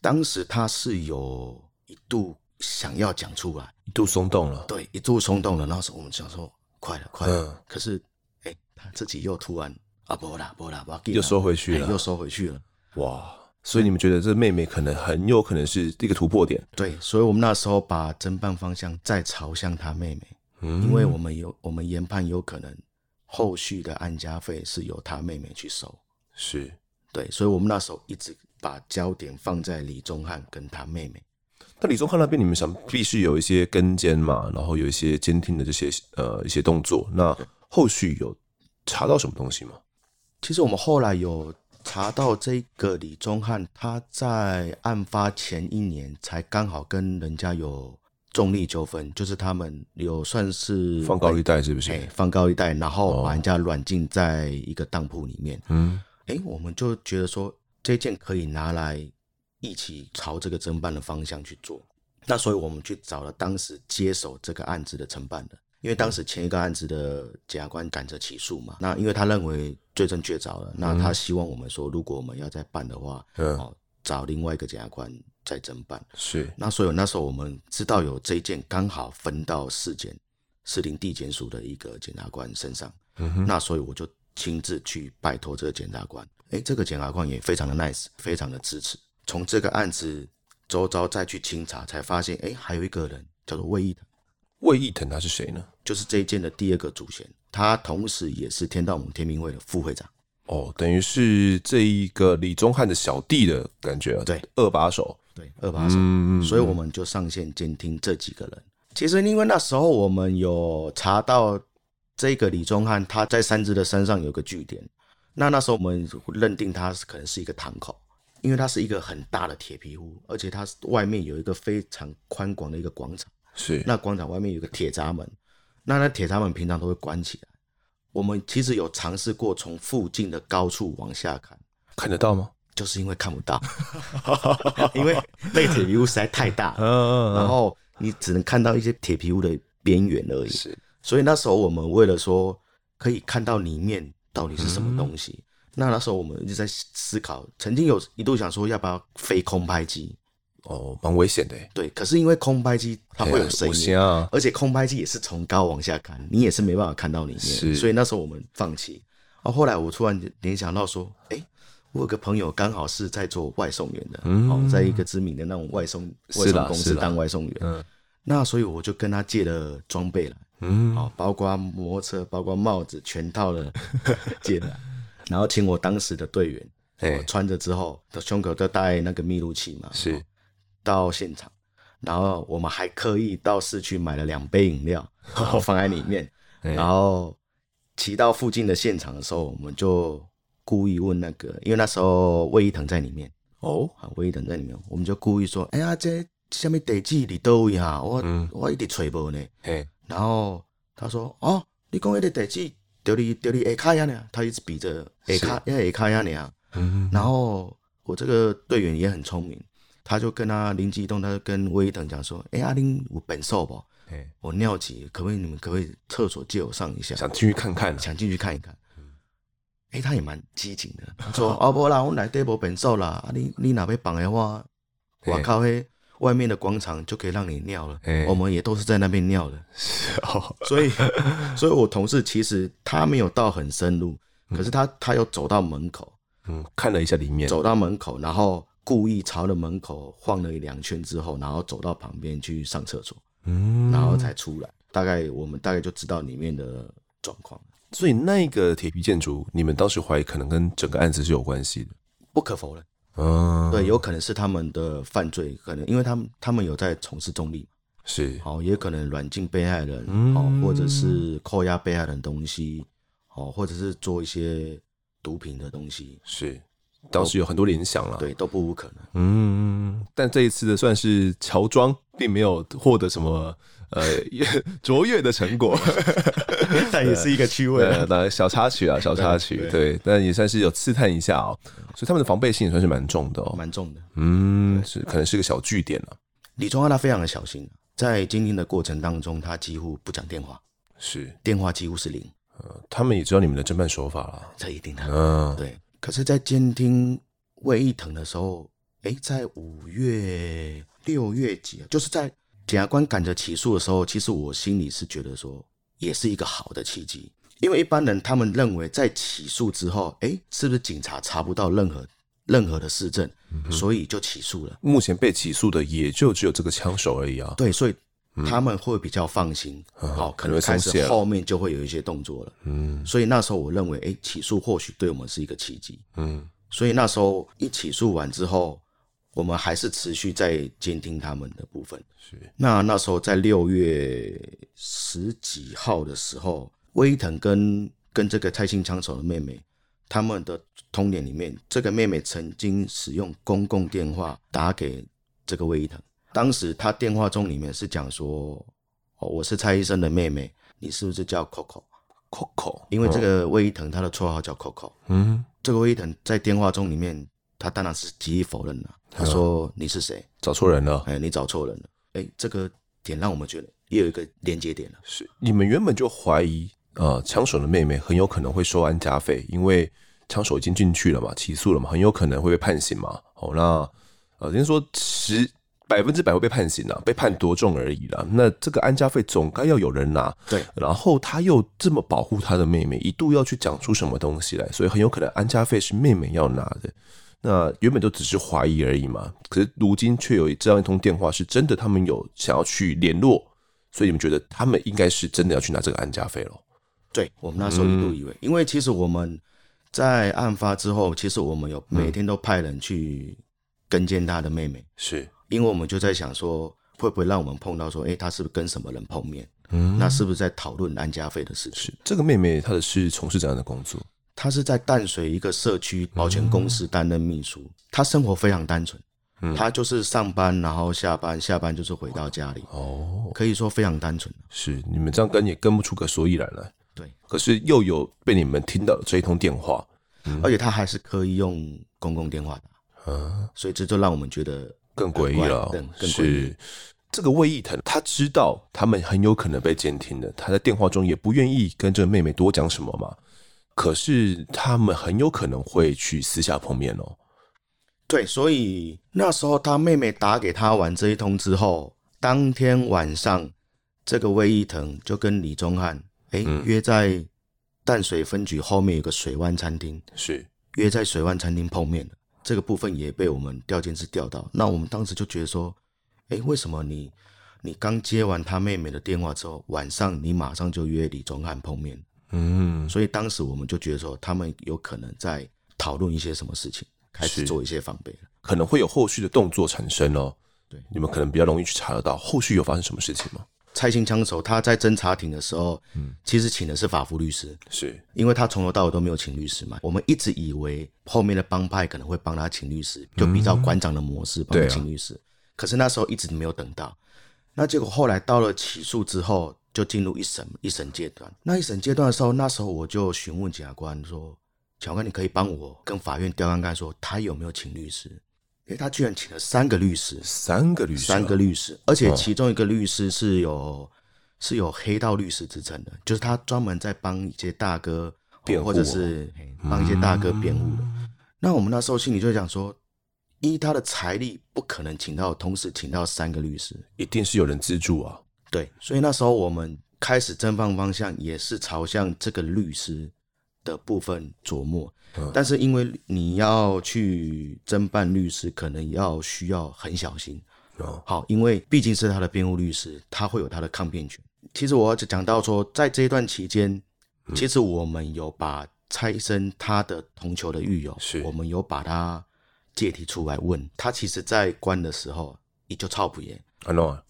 当时他是有一度想要讲出来，一度松动了，对，一度松动了。那时候我们想说，快了，快了。嗯、可是，哎、欸，他自己又突然啊，不啦，不啦，不，又收回去了，欸、又收回去了。哇！所以你们觉得这妹妹可能很有可能是一个突破点？对，所以我们那时候把侦办方向再朝向她妹妹，嗯，因为我们有我们研判有可能后续的安家费是由她妹妹去收，是对，所以我们那时候一直把焦点放在李宗翰跟他妹妹。那李宗翰那边，你们想必须有一些跟监嘛，然后有一些监听的这些呃一些动作，那后续有查到什么东西吗？其实我们后来有。查到这个李宗翰，他在案发前一年才刚好跟人家有重利纠纷，就是他们有算是放高利贷，是不是？放高利贷，然后把人家软禁在一个当铺里面。嗯，哎，我们就觉得说这件可以拿来一起朝这个侦办的方向去做。那所以我们去找了当时接手这个案子的承办的。因为当时前一个案子的检察官赶着起诉嘛，那因为他认为罪证确凿了，那他希望我们说，如果我们要再办的话，哦，找另外一个检察官再侦办。是。那所以那时候我们知道有这一件刚好分到市检市林地检署的一个检察官身上，嗯那所以我就亲自去拜托这个检察官。哎，这个检察官也非常的 nice，非常的支持。从这个案子周遭再去清查，才发现，哎，还有一个人叫做魏义腾。魏义腾他是谁呢？就是这一件的第二个主嫌，他同时也是天道盟天明会的副会长。哦，等于是这一个李宗翰的小弟的感觉啊。对，二把手。对，二把手。嗯，所以我们就上线监听这几个人。其实因为那时候我们有查到这个李宗翰他在三芝的山上有个据点，那那时候我们认定他是可能是一个堂口，因为它是一个很大的铁皮屋，而且它外面有一个非常宽广的一个广场。是，那广场外面有个铁闸门，那那铁闸门平常都会关起来。我们其实有尝试过从附近的高处往下看，看得到吗？就是因为看不到，因为那个铁皮屋实在太大，然后你只能看到一些铁皮屋的边缘而已。是，所以那时候我们为了说可以看到里面到底是什么东西，嗯、那那时候我们一直在思考，曾经有一度想说要不要飞空拍机。哦，蛮危险的。对，可是因为空拍机它会有声音，啊、而且空拍机也是从高往下看，你也是没办法看到里面。所以那时候我们放弃。啊，后来我突然联想到说，哎、欸，我有个朋友刚好是在做外送员的，嗯，哦，在一个知名的那种外送外送公司当外送员。嗯，那所以我就跟他借了装备了，嗯，哦，包括摩托车，包括帽子，全套的借了，然后请我当时的队员，穿着之后，的胸口都带那个密录器嘛，是。哦到现场，然后我们还刻意到市区买了两杯饮料，然后放在里面。然后骑到附近的现场的时候，我们就故意问那个，因为那时候魏一腾在里面。哦，魏一腾在里面，我们就故意说：“哎呀，这下面地址？你倒位哈，我、嗯、我一直找无呢。”然后他说：“哦，你讲那个地址，丢你丢你下卡呀呢？”他一直比着下卡，因为下卡呀呢。嗯，然后我这个队员也很聪明。他就跟他灵机一动，他就跟威登讲说：“哎、欸，阿玲，我本瘦不？哎，我尿急，可不可以你们可不可以厕所借我上一下？想进去看看，想进去看一看。哎、欸，他也蛮激情的。他说：‘哦不啦，我来这无本瘦啦。你你哪边绑的话，我靠嘿，外面的广场就可以让你尿了。我们也都是在那边尿的。所以，所以我同事其实他没有到很深入，可是他他又走到门口，嗯，看了一下里面，走到门口，然后。”故意朝着门口晃了一两圈之后，然后走到旁边去上厕所，嗯，然后才出来。大概我们大概就知道里面的状况。所以那个铁皮建筑，你们当时怀疑可能跟整个案子是有关系的，不可否认。嗯，对，有可能是他们的犯罪，可能因为他们他们有在从事重利，是，哦，也可能软禁被害人，哦，或者是扣押被害人东西，哦，或者是做一些毒品的东西，是。当时有很多联想了，对，都不无可能。嗯，但这一次的算是乔装，并没有获得什么呃卓越的成果，但也是一个趣味，那小插曲啊，小插曲，对，但也算是有刺探一下哦。所以他们的防备心也算是蛮重的哦，蛮重的。嗯，是可能是个小据点了。李宗翰他非常的小心，在监听的过程当中，他几乎不讲电话，是电话几乎是零。呃，他们也知道你们的侦办手法了，这一定的。嗯，对。可是，在监听魏一腾的时候，哎，在五月六月几，就是在检察官赶着起诉的时候，其实我心里是觉得说，也是一个好的契机，因为一般人他们认为在起诉之后，哎，是不是警察查不到任何任何的事证，嗯、所以就起诉了。目前被起诉的也就只有这个枪手而已啊。对，所以。他们会比较放心，好、嗯哦，可能开始后面就会有一些动作了。嗯，所以那时候我认为，哎，起诉或许对我们是一个契机。嗯，所以那时候一起诉完之后，我们还是持续在监听他们的部分。是，那那时候在六月十几号的时候，威腾跟跟这个蔡姓枪手的妹妹，他们的通联里面，这个妹妹曾经使用公共电话打给这个威腾。当时他电话中里面是讲说：“哦，我是蔡医生的妹妹，你是不是叫 Coco？Coco，因为这个魏一腾他的绰号叫 Coco。嗯，这个魏一腾在电话中里面，他当然是极力否认了。他说：“你是谁？找错人了。”哎，你找错人了。哎，这个点让我们觉得也有一个连接点了。是你们原本就怀疑，呃，枪手的妹妹很有可能会收安家费，因为枪手已经进去了嘛，起诉了嘛，很有可能会被判刑嘛。哦，那呃，先说十。百分之百会被判刑了，被判多重而已了。那这个安家费总该要有人拿，对。然后他又这么保护他的妹妹，一度要去讲出什么东西来，所以很有可能安家费是妹妹要拿的。那原本都只是怀疑而已嘛，可是如今却有这样一通电话，是真的，他们有想要去联络，所以你们觉得他们应该是真的要去拿这个安家费了？对，我们那时候一度以为，嗯、因为其实我们在案发之后，其实我们有每天都派人去跟监他的妹妹，是。因为我们就在想说，会不会让我们碰到说，哎，他是不是跟什么人碰面？嗯，那是不是在讨论安家费的事情？是这个妹妹，她的是从事怎样的工作？她是在淡水一个社区保全公司担任秘书。他生活非常单纯，他就是上班，然后下班，下班就是回到家里。哦，可以说非常单纯。是你们这样跟也跟不出个所以然来。对，可是又有被你们听到这一通电话，而且他还是可以用公共电话打，啊，所以这就让我们觉得。更诡异了，是这个魏义腾，他知道他们很有可能被监听的，他在电话中也不愿意跟这个妹妹多讲什么嘛。可是他们很有可能会去私下碰面哦。对，所以那时候他妹妹打给他完这一通之后，当天晚上，这个魏一腾就跟李宗翰哎约在淡水分局后面有个水湾餐厅，是约在水湾餐厅碰面的。这个部分也被我们调监室调到，那我们当时就觉得说，哎，为什么你你刚接完他妹妹的电话之后，晚上你马上就约李宗翰碰面？嗯，所以当时我们就觉得说，他们有可能在讨论一些什么事情，开始做一些防备，可能会有后续的动作产生哦。对，你们可能比较容易去查得到后续有发生什么事情吗？蔡姓枪手他在侦查庭的时候，嗯，其实请的是法服律师，是因为他从头到尾都没有请律师嘛。我们一直以为后面的帮派可能会帮他请律师，就比照馆长的模式帮他请律师。可是那时候一直没有等到，那结果后来到了起诉之后，就进入一审一审阶段。那一审阶段的时候，那时候我就询问检察官说：“检察官，你可以帮我跟法院调看看，说他有没有请律师？”因为他居然请了三个律师，三个律师，三个律师，而且其中一个律师是有、哦、是有黑道律师之称的，就是他专门在帮一些大哥辩护，或者是帮一些大哥辩护的。嗯、那我们那时候心里就想说，依他的财力，不可能请到同时请到三个律师，一定是有人资助啊。对，所以那时候我们开始侦办方向也是朝向这个律师的部分琢磨。但是因为你要去侦办律师，可能要需要很小心。好，因为毕竟是他的辩护律师，他会有他的抗辩权。其实我要讲到说，在这一段期间，其实我们有把蔡医生他的同囚的狱友，我们有把他借题出来问他。其实，在关的时候，也就操不严。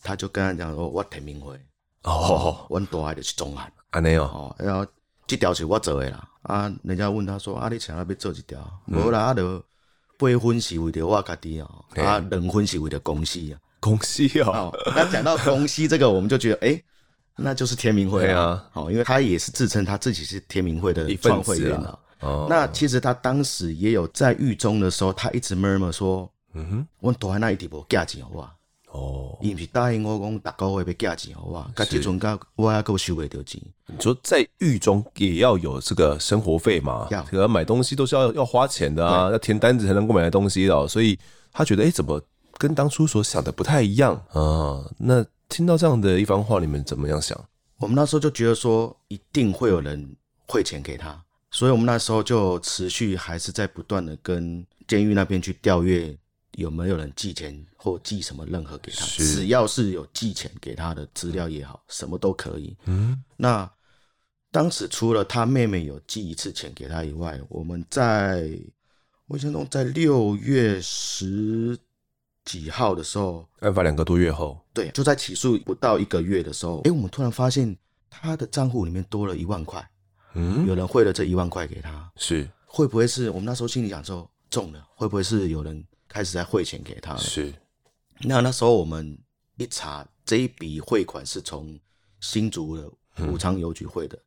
他就跟他讲说：“我提名会哦，阮大爱就是中案。”安尼哦，然后这条是我做的啦。啊！人家问他说：“啊，你想要要做一条？无啦，啊，就八分是为了我家己哦，啊，两分是为了公司啊，公司哦。那讲到公司这个，我们就觉得，哎、欸，那就是天明会啊。好，因为他也是自称他自己是天明会的创会员啊。哦，那其实他当时也有在狱中的时候，他一直 murmur 说：‘嗯哼，我躲在那一地步，价钱好不好？’哦，伊毋是答应我讲，逐个月要寄钱，好吧？甲即阵甲我还够收袂到钱。你说在狱中也要有这个生活费嘛？要，这个买东西都是要要花钱的啊，要填单子才能够买来东西的。所以他觉得，哎、欸，怎么跟当初所想的不太一样啊？那听到这样的一番话，你们怎么样想？我们那时候就觉得说，一定会有人汇钱给他，所以我们那时候就持续还是在不断的跟监狱那边去调阅。有没有人寄钱或寄什么任何给他？只要是有寄钱给他的资料也好，什么都可以。嗯，那当时除了他妹妹有寄一次钱给他以外，我们在我印象中在六月十几号的时候，案发两个多月后，对，就在起诉不到一个月的时候，哎，我们突然发现他的账户里面多了一万块。嗯，有人汇了这一万块给他，是会不会是我们那时候心里想说中了？会不会是有人？开始在汇钱给他了，是。那那时候我们一查，这一笔汇款是从新竹的武昌邮局汇的。嗯。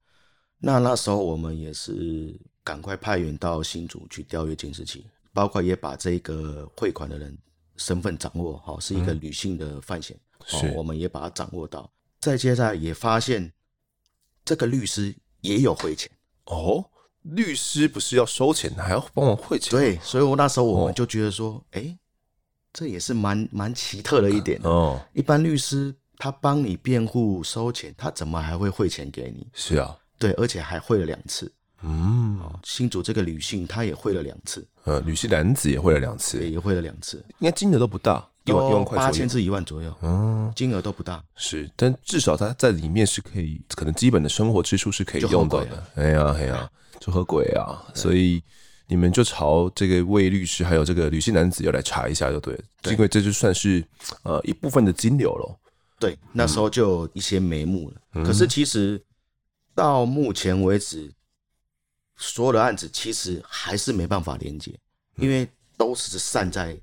那那时候我们也是赶快派员到新竹去调阅监视器，包括也把这个汇款的人身份掌握好，是一个女性的犯嫌，是。我们也把它掌握到。再接下来也发现这个律师也有汇钱哦。律师不是要收钱，还要帮忙汇钱？对，所以我那时候我们就觉得说，哎、这也是蛮蛮奇特的一点哦。一般律师他帮你辩护收钱，他怎么还会汇钱给你？是啊，对，而且还汇了两次。嗯，新竹这个女性她也汇了两次，呃，女性男子也汇了两次，也汇了两次，应该金额都不大，一万一万块，八千至一万左右。嗯，金额都不大，是，但至少他在里面是可以，可能基本的生活支出是可以用到的。哎呀，哎呀。就和鬼啊，所以你们就朝这个魏律师还有这个女性男子要来查一下就对了，对，因为这就算是呃一部分的金流了。对，那时候就有一些眉目了。嗯。可是其实到目前为止，所有的案子其实还是没办法连接，因为都是散在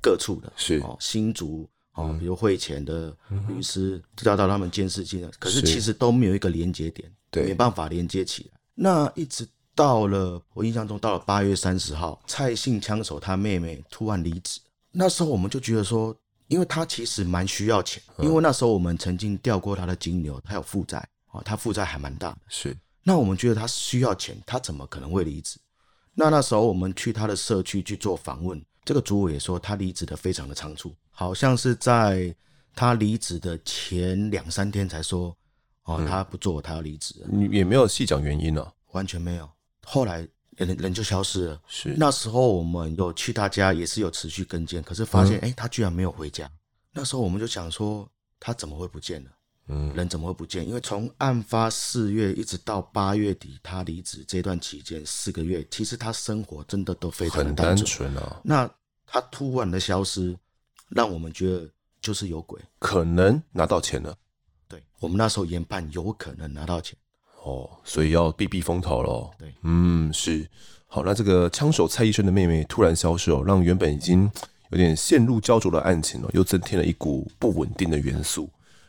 各处的。是哦，新竹哦，比如会前的律师调到他们监视器的，可是其实都没有一个连接点，对，没办法连接起来。那一直。到了我印象中，到了八月三十号，蔡姓枪手他妹妹突然离职。那时候我们就觉得说，因为他其实蛮需要钱，因为那时候我们曾经调过他的金牛，他有负债啊，他负债还蛮大的。是，那我们觉得他需要钱，他怎么可能会离职？那那时候我们去他的社区去做访问，这个主委也说他离职的非常的仓促，好像是在他离职的前两三天才说，哦，他不做，他要离职。你也没有细讲原因呢？完全没有。后来人人就消失了。是那时候我们有去他家，也是有持续跟监，可是发现哎、嗯欸，他居然没有回家。那时候我们就想说，他怎么会不见了？嗯，人怎么会不见？因为从案发四月一直到八月底他离职这段期间四个月，其实他生活真的都非常的单纯啊。那他突然的消失，让我们觉得就是有鬼，可能拿到钱了。对，我们那时候研判有可能拿到钱。哦，所以要避避风头喽。对，嗯，是。好，那这个枪手蔡医生的妹妹突然消失哦，让原本已经有点陷入焦灼的案情哦，又增添了一股不稳定的元素。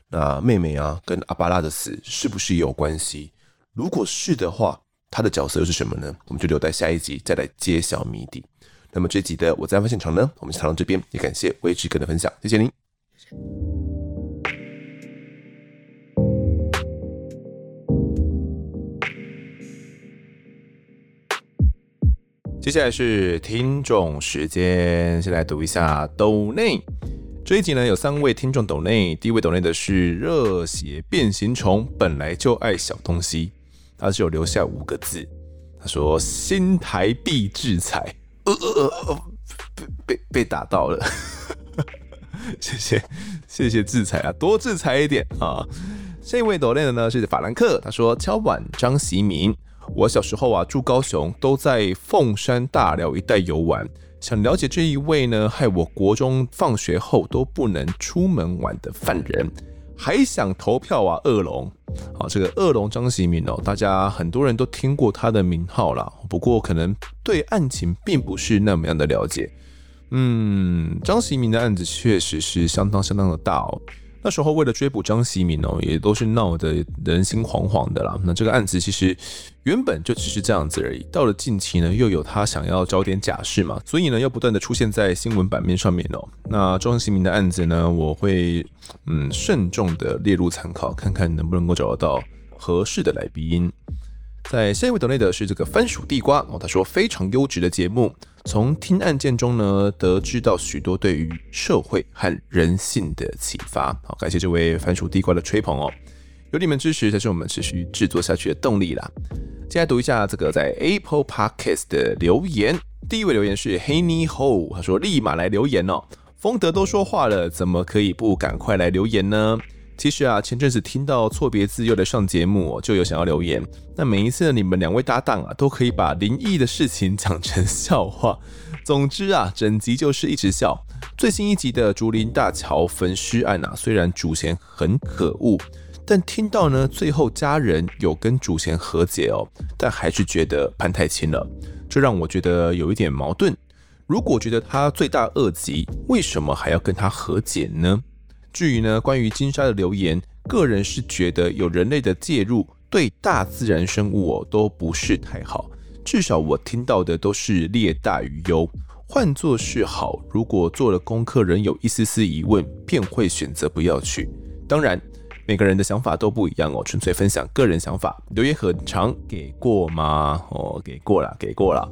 那妹妹啊，跟阿巴拉的死是不是也有关系？如果是的话，她的角色又是什么呢？我们就留在下一集再来揭晓谜底。那么这集的我在案发现场呢，我们先谈到这边，也感谢威志哥的分享，谢谢您。接下来是听众时间，先来读一下抖内。这一集呢，有三位听众抖内，第一位抖内的是热血变形虫，本来就爱小东西，他是有留下五个字，他说新台币制裁，呃呃呃，被被被打到了，谢谢谢谢制裁啊，多制裁一点啊。这位抖内的呢是法兰克，他说敲碗张锡民。我小时候啊，住高雄，都在凤山大寮一带游玩。想了解这一位呢，害我国中放学后都不能出门玩的犯人，还想投票啊，恶龙。好，这个恶龙张喜明哦，大家很多人都听过他的名号啦，不过可能对案情并不是那么样的了解。嗯，张喜明的案子确实是相当相当的大哦。那时候为了追捕张锡民哦，也都是闹得人心惶惶的啦。那这个案子其实原本就只是这样子而已，到了近期呢，又有他想要找点假释嘛，所以呢，又不断的出现在新闻版面上面哦。那张锡民的案子呢，我会嗯慎重的列入参考，看看能不能够找得到合适的来宾。在下一位等内的是这个番薯地瓜哦，他说非常优质的节目。从听案件中呢，得知到许多对于社会和人性的启发。好，感谢这位番薯地瓜的吹捧哦，有你们支持才是我们持续制作下去的动力啦。接下来读一下这个在 Apple Podcast 的留言，第一位留言是 Henny Ho，他说立马来留言哦，丰德都说话了，怎么可以不赶快来留言呢？其实啊，前阵子听到错别字又来上节目，就有想要留言。那每一次，你们两位搭档啊，都可以把灵异的事情讲成笑话。总之啊，整集就是一直笑。最新一集的竹林大桥焚尸案啊，虽然主嫌很可恶，但听到呢，最后家人有跟主嫌和解哦，但还是觉得判太轻了，这让我觉得有一点矛盾。如果觉得他罪大恶极，为什么还要跟他和解呢？至于呢，关于金沙的留言，个人是觉得有人类的介入，对大自然生物哦都不是太好。至少我听到的都是劣大于优。换作是好，如果做了功课仍有一丝丝疑问，便会选择不要去。当然，每个人的想法都不一样哦，纯粹分享个人想法。留言很长，给过吗？哦，给过了，给过了。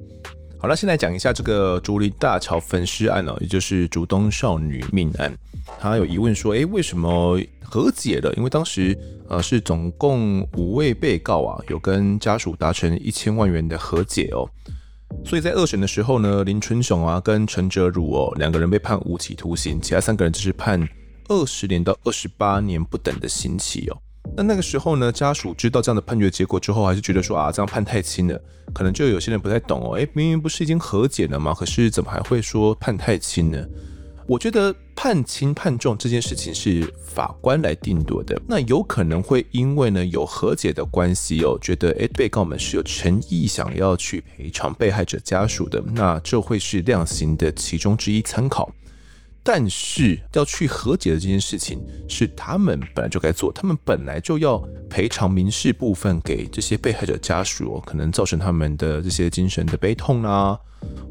好了，先来讲一下这个竹林大桥焚尸案哦，也就是竹东少女命案。他有疑问说：“诶，为什么和解了？因为当时呃是总共五位被告啊，有跟家属达成一千万元的和解哦。所以在二审的时候呢，林春雄啊跟陈哲儒哦两个人被判无期徒刑，其他三个人只是判二十年到二十八年不等的刑期哦。那那个时候呢，家属知道这样的判决结果之后，还是觉得说啊这样判太轻了，可能就有些人不太懂哦。诶，明明不是已经和解了吗？可是怎么还会说判太轻呢？”我觉得判轻判重这件事情是法官来定夺的，那有可能会因为呢有和解的关系哦，觉得诶被告们是有诚意想要去赔偿被害者家属的，那这会是量刑的其中之一参考。但是要去和解的这件事情是他们本来就该做，他们本来就要赔偿民事部分给这些被害者家属，可能造成他们的这些精神的悲痛啊。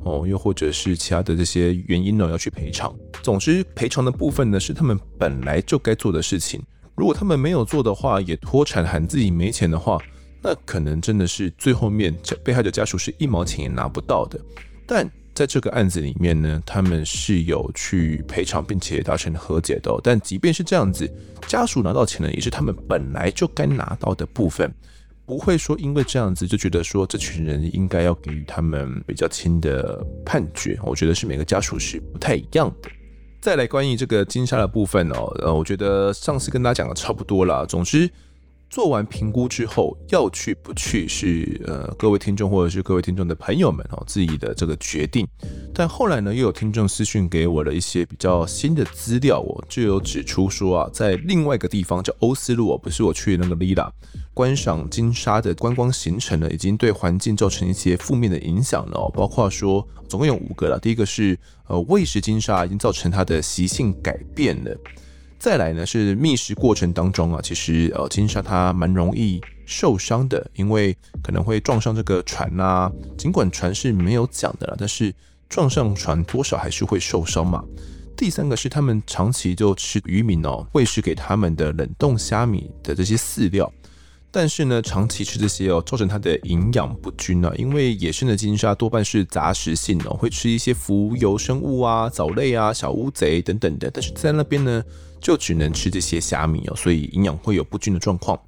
哦，又或者是其他的这些原因呢，要去赔偿。总之，赔偿的部分呢，是他们本来就该做的事情。如果他们没有做的话，也脱产喊自己没钱的话，那可能真的是最后面这被害者家属是一毛钱也拿不到的。但在这个案子里面呢，他们是有去赔偿，并且达成和解的。但即便是这样子，家属拿到钱呢，也是他们本来就该拿到的部分。不会说因为这样子就觉得说这群人应该要给予他们比较轻的判决，我觉得是每个家属是不太一样的。再来关于这个金沙的部分哦，呃，我觉得上次跟大家讲的差不多了。总之。做完评估之后，要去不去是呃各位听众或者是各位听众的朋友们哦自己的这个决定。但后来呢，又有听众私讯给我了一些比较新的资料，我就有指出说啊，在另外一个地方叫欧斯路哦，不是我去那个 Lila，观赏金沙的观光行程呢，已经对环境造成一些负面的影响了哦，包括说总共有五个了，第一个是呃喂食金沙已经造成它的习性改变了。再来呢，是觅食过程当中啊，其实呃金沙它蛮容易受伤的，因为可能会撞上这个船啊。尽管船是没有桨的啦，但是撞上船多少还是会受伤嘛。第三个是他们长期就吃渔民哦喂食给他们的冷冻虾米的这些饲料，但是呢长期吃这些哦，造成它的营养不均啊。因为野生的金沙多半是杂食性哦，会吃一些浮游生物啊、藻类啊、小乌贼等等的，但是在那边呢。就只能吃这些虾米哦，所以营养会有不均的状况。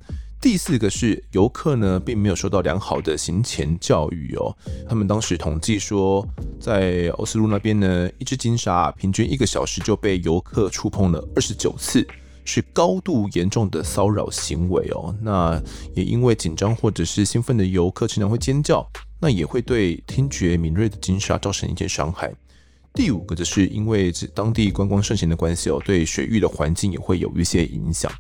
第四个是游客呢，并没有受到良好的行前教育哦。他们当时统计说，在欧斯陆那边呢，一只金鲨平均一个小时就被游客触碰了二十九次，是高度严重的骚扰行为哦。那也因为紧张或者是兴奋的游客经常会尖叫，那也会对听觉敏锐的金鲨造成一些伤害。第五个就是因为这当地观光盛行的关系哦，对水域的环境也会有一些影响。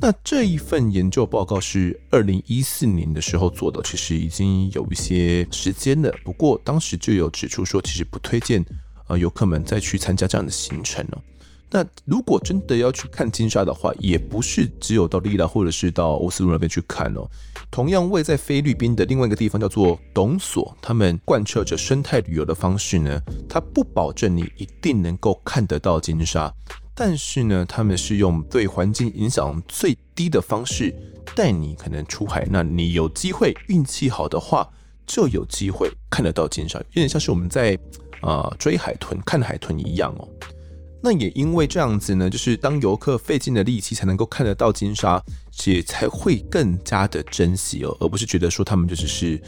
那这一份研究报告是二零一四年的时候做的，其实已经有一些时间了。不过当时就有指出说，其实不推荐呃游客们再去参加这样的行程了。那如果真的要去看金沙的话，也不是只有到利拉或者是到欧斯陆那边去看哦。同样位在菲律宾的另外一个地方叫做董所，他们贯彻着生态旅游的方式呢，它不保证你一定能够看得到金沙，但是呢，他们是用对环境影响最低的方式带你可能出海，那你有机会运气好的话，就有机会看得到金沙，有点像是我们在啊、追海豚、看海豚一样哦。那也因为这样子呢，就是当游客费尽了力气才能够看得到金沙，也才会更加的珍惜哦，而不是觉得说他们就只是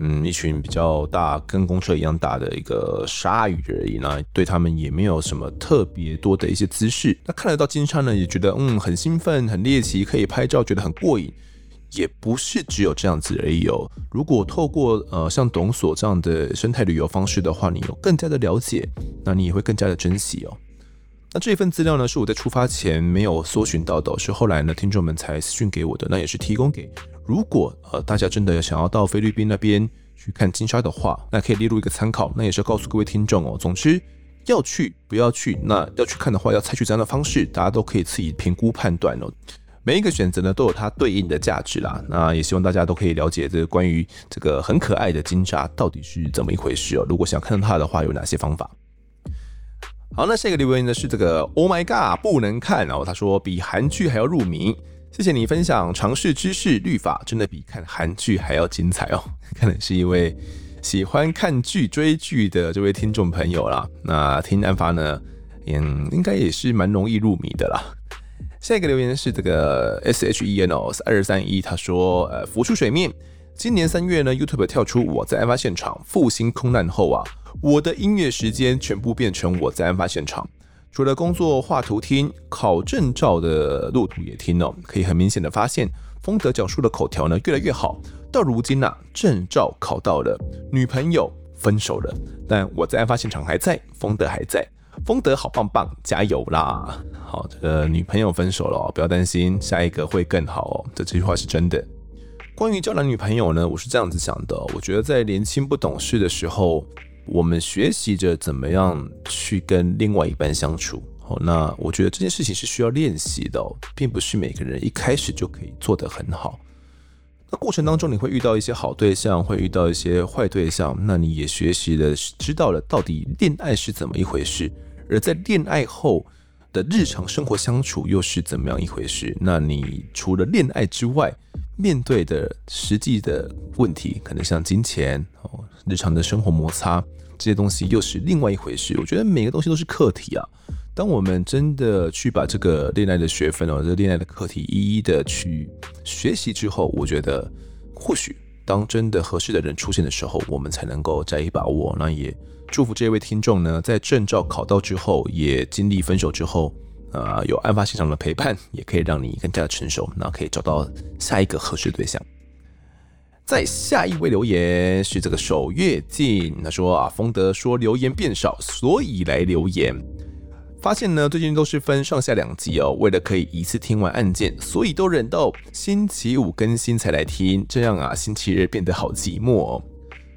嗯一群比较大跟公车一样大的一个鲨鱼而已呢，对他们也没有什么特别多的一些姿势。那看得到金沙呢，也觉得嗯很兴奋、很猎奇，可以拍照，觉得很过瘾。也不是只有这样子而已哦。如果透过呃像董所这样的生态旅游方式的话，你有更加的了解，那你也会更加的珍惜哦。那这份资料呢，是我在出发前没有搜寻到的，是后来呢听众们才私讯给我的。那也是提供给如果呃大家真的想要到菲律宾那边去看金沙的话，那可以列入一个参考。那也是告诉各位听众哦，总之要去不要去，那要去看的话，要采取怎样的方式，大家都可以自己评估判断哦。每一个选择呢都有它对应的价值啦。那也希望大家都可以了解这个关于这个很可爱的金沙到底是怎么一回事哦。如果想看到它的话，有哪些方法？好，那下一个留言呢是这个 Oh my God 不能看哦。他说比韩剧还要入迷，谢谢你分享常识知识律法，真的比看韩剧还要精彩哦。看来是一位喜欢看剧追剧的这位听众朋友啦。那听案发呢，嗯，应该也是蛮容易入迷的啦。下一个留言是这个 S H E N 哦二三一，他说呃浮出水面，今年三月呢 YouTube 跳出我在案发现场复兴空难后啊。我的音乐时间全部变成我在案发现场，除了工作画图听，考证照的路途也听哦。可以很明显的发现，丰德讲述的口条呢越来越好。到如今呐、证照考到了，女朋友分手了，但我在案发现场还在，丰德还在，丰德好棒棒，加油啦！好，这个女朋友分手了，不要担心，下一个会更好哦。这这句话是真的。关于交男女朋友呢，我是这样子想的，我觉得在年轻不懂事的时候。我们学习着怎么样去跟另外一半相处，哦，那我觉得这件事情是需要练习的，并不是每个人一开始就可以做得很好。那过程当中你会遇到一些好对象，会遇到一些坏对象，那你也学习了，知道了到底恋爱是怎么一回事，而在恋爱后的日常生活相处又是怎么样一回事？那你除了恋爱之外，面对的实际的问题，可能像金钱哦，日常的生活摩擦。这些东西又是另外一回事。我觉得每个东西都是课题啊。当我们真的去把这个恋爱的学分哦，这恋爱的课题一一的去学习之后，我觉得或许当真的合适的人出现的时候，我们才能够加以把握。那也祝福这位听众呢，在证照考到之后，也经历分手之后，呃，有案发现场的陪伴，也可以让你更加的成熟，那可以找到下一个合适的对象。在下一位留言是这个守月静，他说啊，丰德说留言变少，所以来留言。发现呢，最近都是分上下两集哦，为了可以一次听完案件，所以都忍到星期五更新才来听，这样啊，星期日变得好寂寞哦。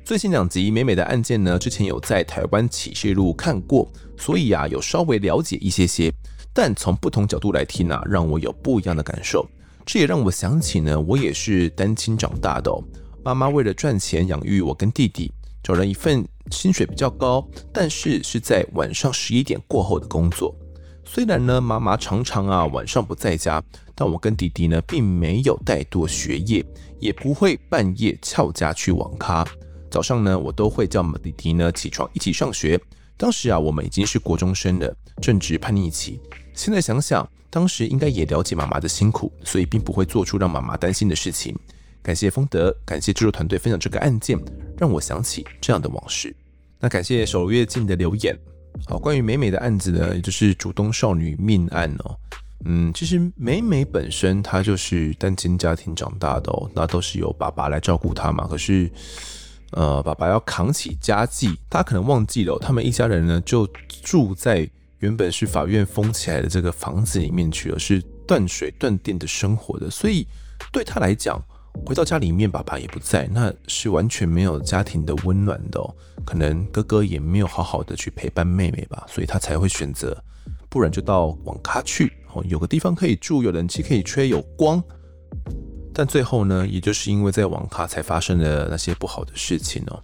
最新两集美美的案件呢，之前有在台湾启示录看过，所以啊，有稍微了解一些些，但从不同角度来听啊，让我有不一样的感受。这也让我想起呢，我也是单亲长大的哦。妈妈为了赚钱养育我跟弟弟，找了一份薪水比较高，但是是在晚上十一点过后的工作。虽然呢，妈妈常常啊晚上不在家，但我跟弟弟呢并没有怠惰学业，也不会半夜翘家去网咖。早上呢，我都会叫弟弟呢起床一起上学。当时啊，我们已经是国中生了，正值叛逆期。现在想想。当时应该也了解妈妈的辛苦，所以并不会做出让妈妈担心的事情。感谢丰德，感谢制作团队分享这个案件，让我想起这样的往事。那感谢守月静的留言。好，关于美美的案子呢，也就是主东少女命案哦。嗯，其实美美本身她就是单亲家庭长大的哦，那都是由爸爸来照顾她嘛。可是，呃，爸爸要扛起家计，他可能忘记了，他们一家人呢就住在。原本是法院封起来的这个房子里面去了，是断水断电的生活的，所以对他来讲，回到家里面爸爸也不在，那是完全没有家庭的温暖的哦。可能哥哥也没有好好的去陪伴妹妹吧，所以他才会选择不然就到网咖去哦，有个地方可以住，有冷气可以吹，有光。但最后呢，也就是因为在网咖才发生了那些不好的事情哦。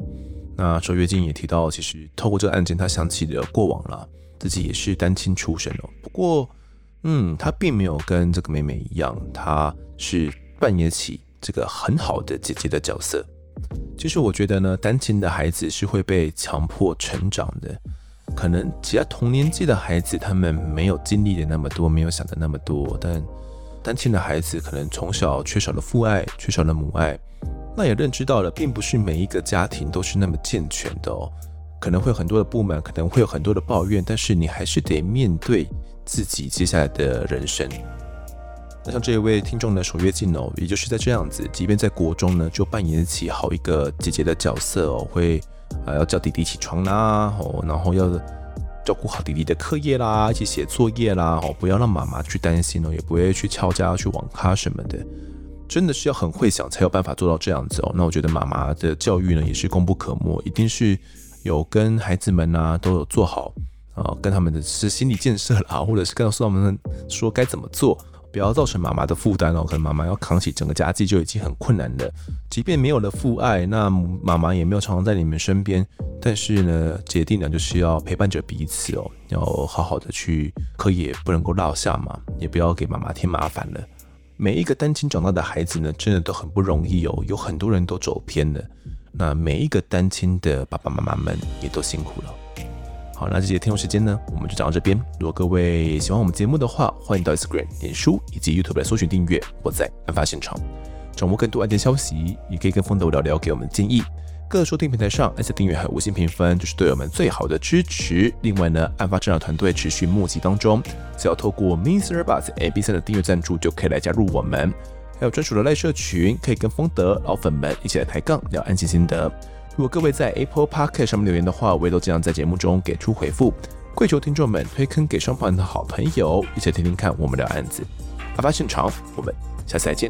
那周月静也提到，其实透过这个案件，他想起了过往了，自己也是单亲出身哦。不过，嗯，他并没有跟这个妹妹一样，他是扮演起这个很好的姐姐的角色。其实我觉得呢，单亲的孩子是会被强迫成长的。可能其他同年纪的孩子，他们没有经历的那么多，没有想的那么多。但单亲的孩子可能从小缺少了父爱，缺少了母爱，那也认知到了，并不是每一个家庭都是那么健全的哦。可能会有很多的不满，可能会有很多的抱怨，但是你还是得面对自己接下来的人生。那像这一位听众的守约静哦，也就是在这样子，即便在国中呢，就扮演起好一个姐姐的角色哦，会。啊，要叫弟弟起床啦，哦，然后要照顾好弟弟的课业啦，一起写作业啦，哦，不要让妈妈去担心哦，也不会去翘家去网咖什么的，真的是要很会想才有办法做到这样子哦。那我觉得妈妈的教育呢，也是功不可没，一定是有跟孩子们啊都有做好啊，跟他们的是心理建设啦，或者是告诉他们说该怎么做。不要造成妈妈的负担哦，可能妈妈要扛起整个家计就已经很困难了。即便没有了父爱，那妈妈也没有常常在你们身边，但是呢，姐弟俩就是要陪伴着彼此哦，要好好的去课也，不能够落下嘛，也不要给妈妈添麻烦了。每一个单亲长大的孩子呢，真的都很不容易哦，有很多人都走偏了。那每一个单亲的爸爸妈妈们也都辛苦了。那这节听众时间呢，我们就讲到这边。如果各位喜欢我们节目的话，欢迎到 Instagram、脸书以及 YouTube 来搜寻订阅。我在案发现场，掌握更多案件消息，也可以跟风德聊聊，给我们建议。各收听平台上按下订阅还有五星评分，就是对我们最好的支持。另外呢，案发侦查团队持续募集当中，只要透过 Mr. Bus AB 三的订阅赞助，就可以来加入我们。还有专属的赖社群，可以跟风德老粉们一起来抬杠聊案件心得。如果各位在 Apple Podcast 上面留言的话，我也都尽量在节目中给出回复。跪求听众们推坑给双方的好朋友，一起听听看我们的案子。案发现场，我们下次再见。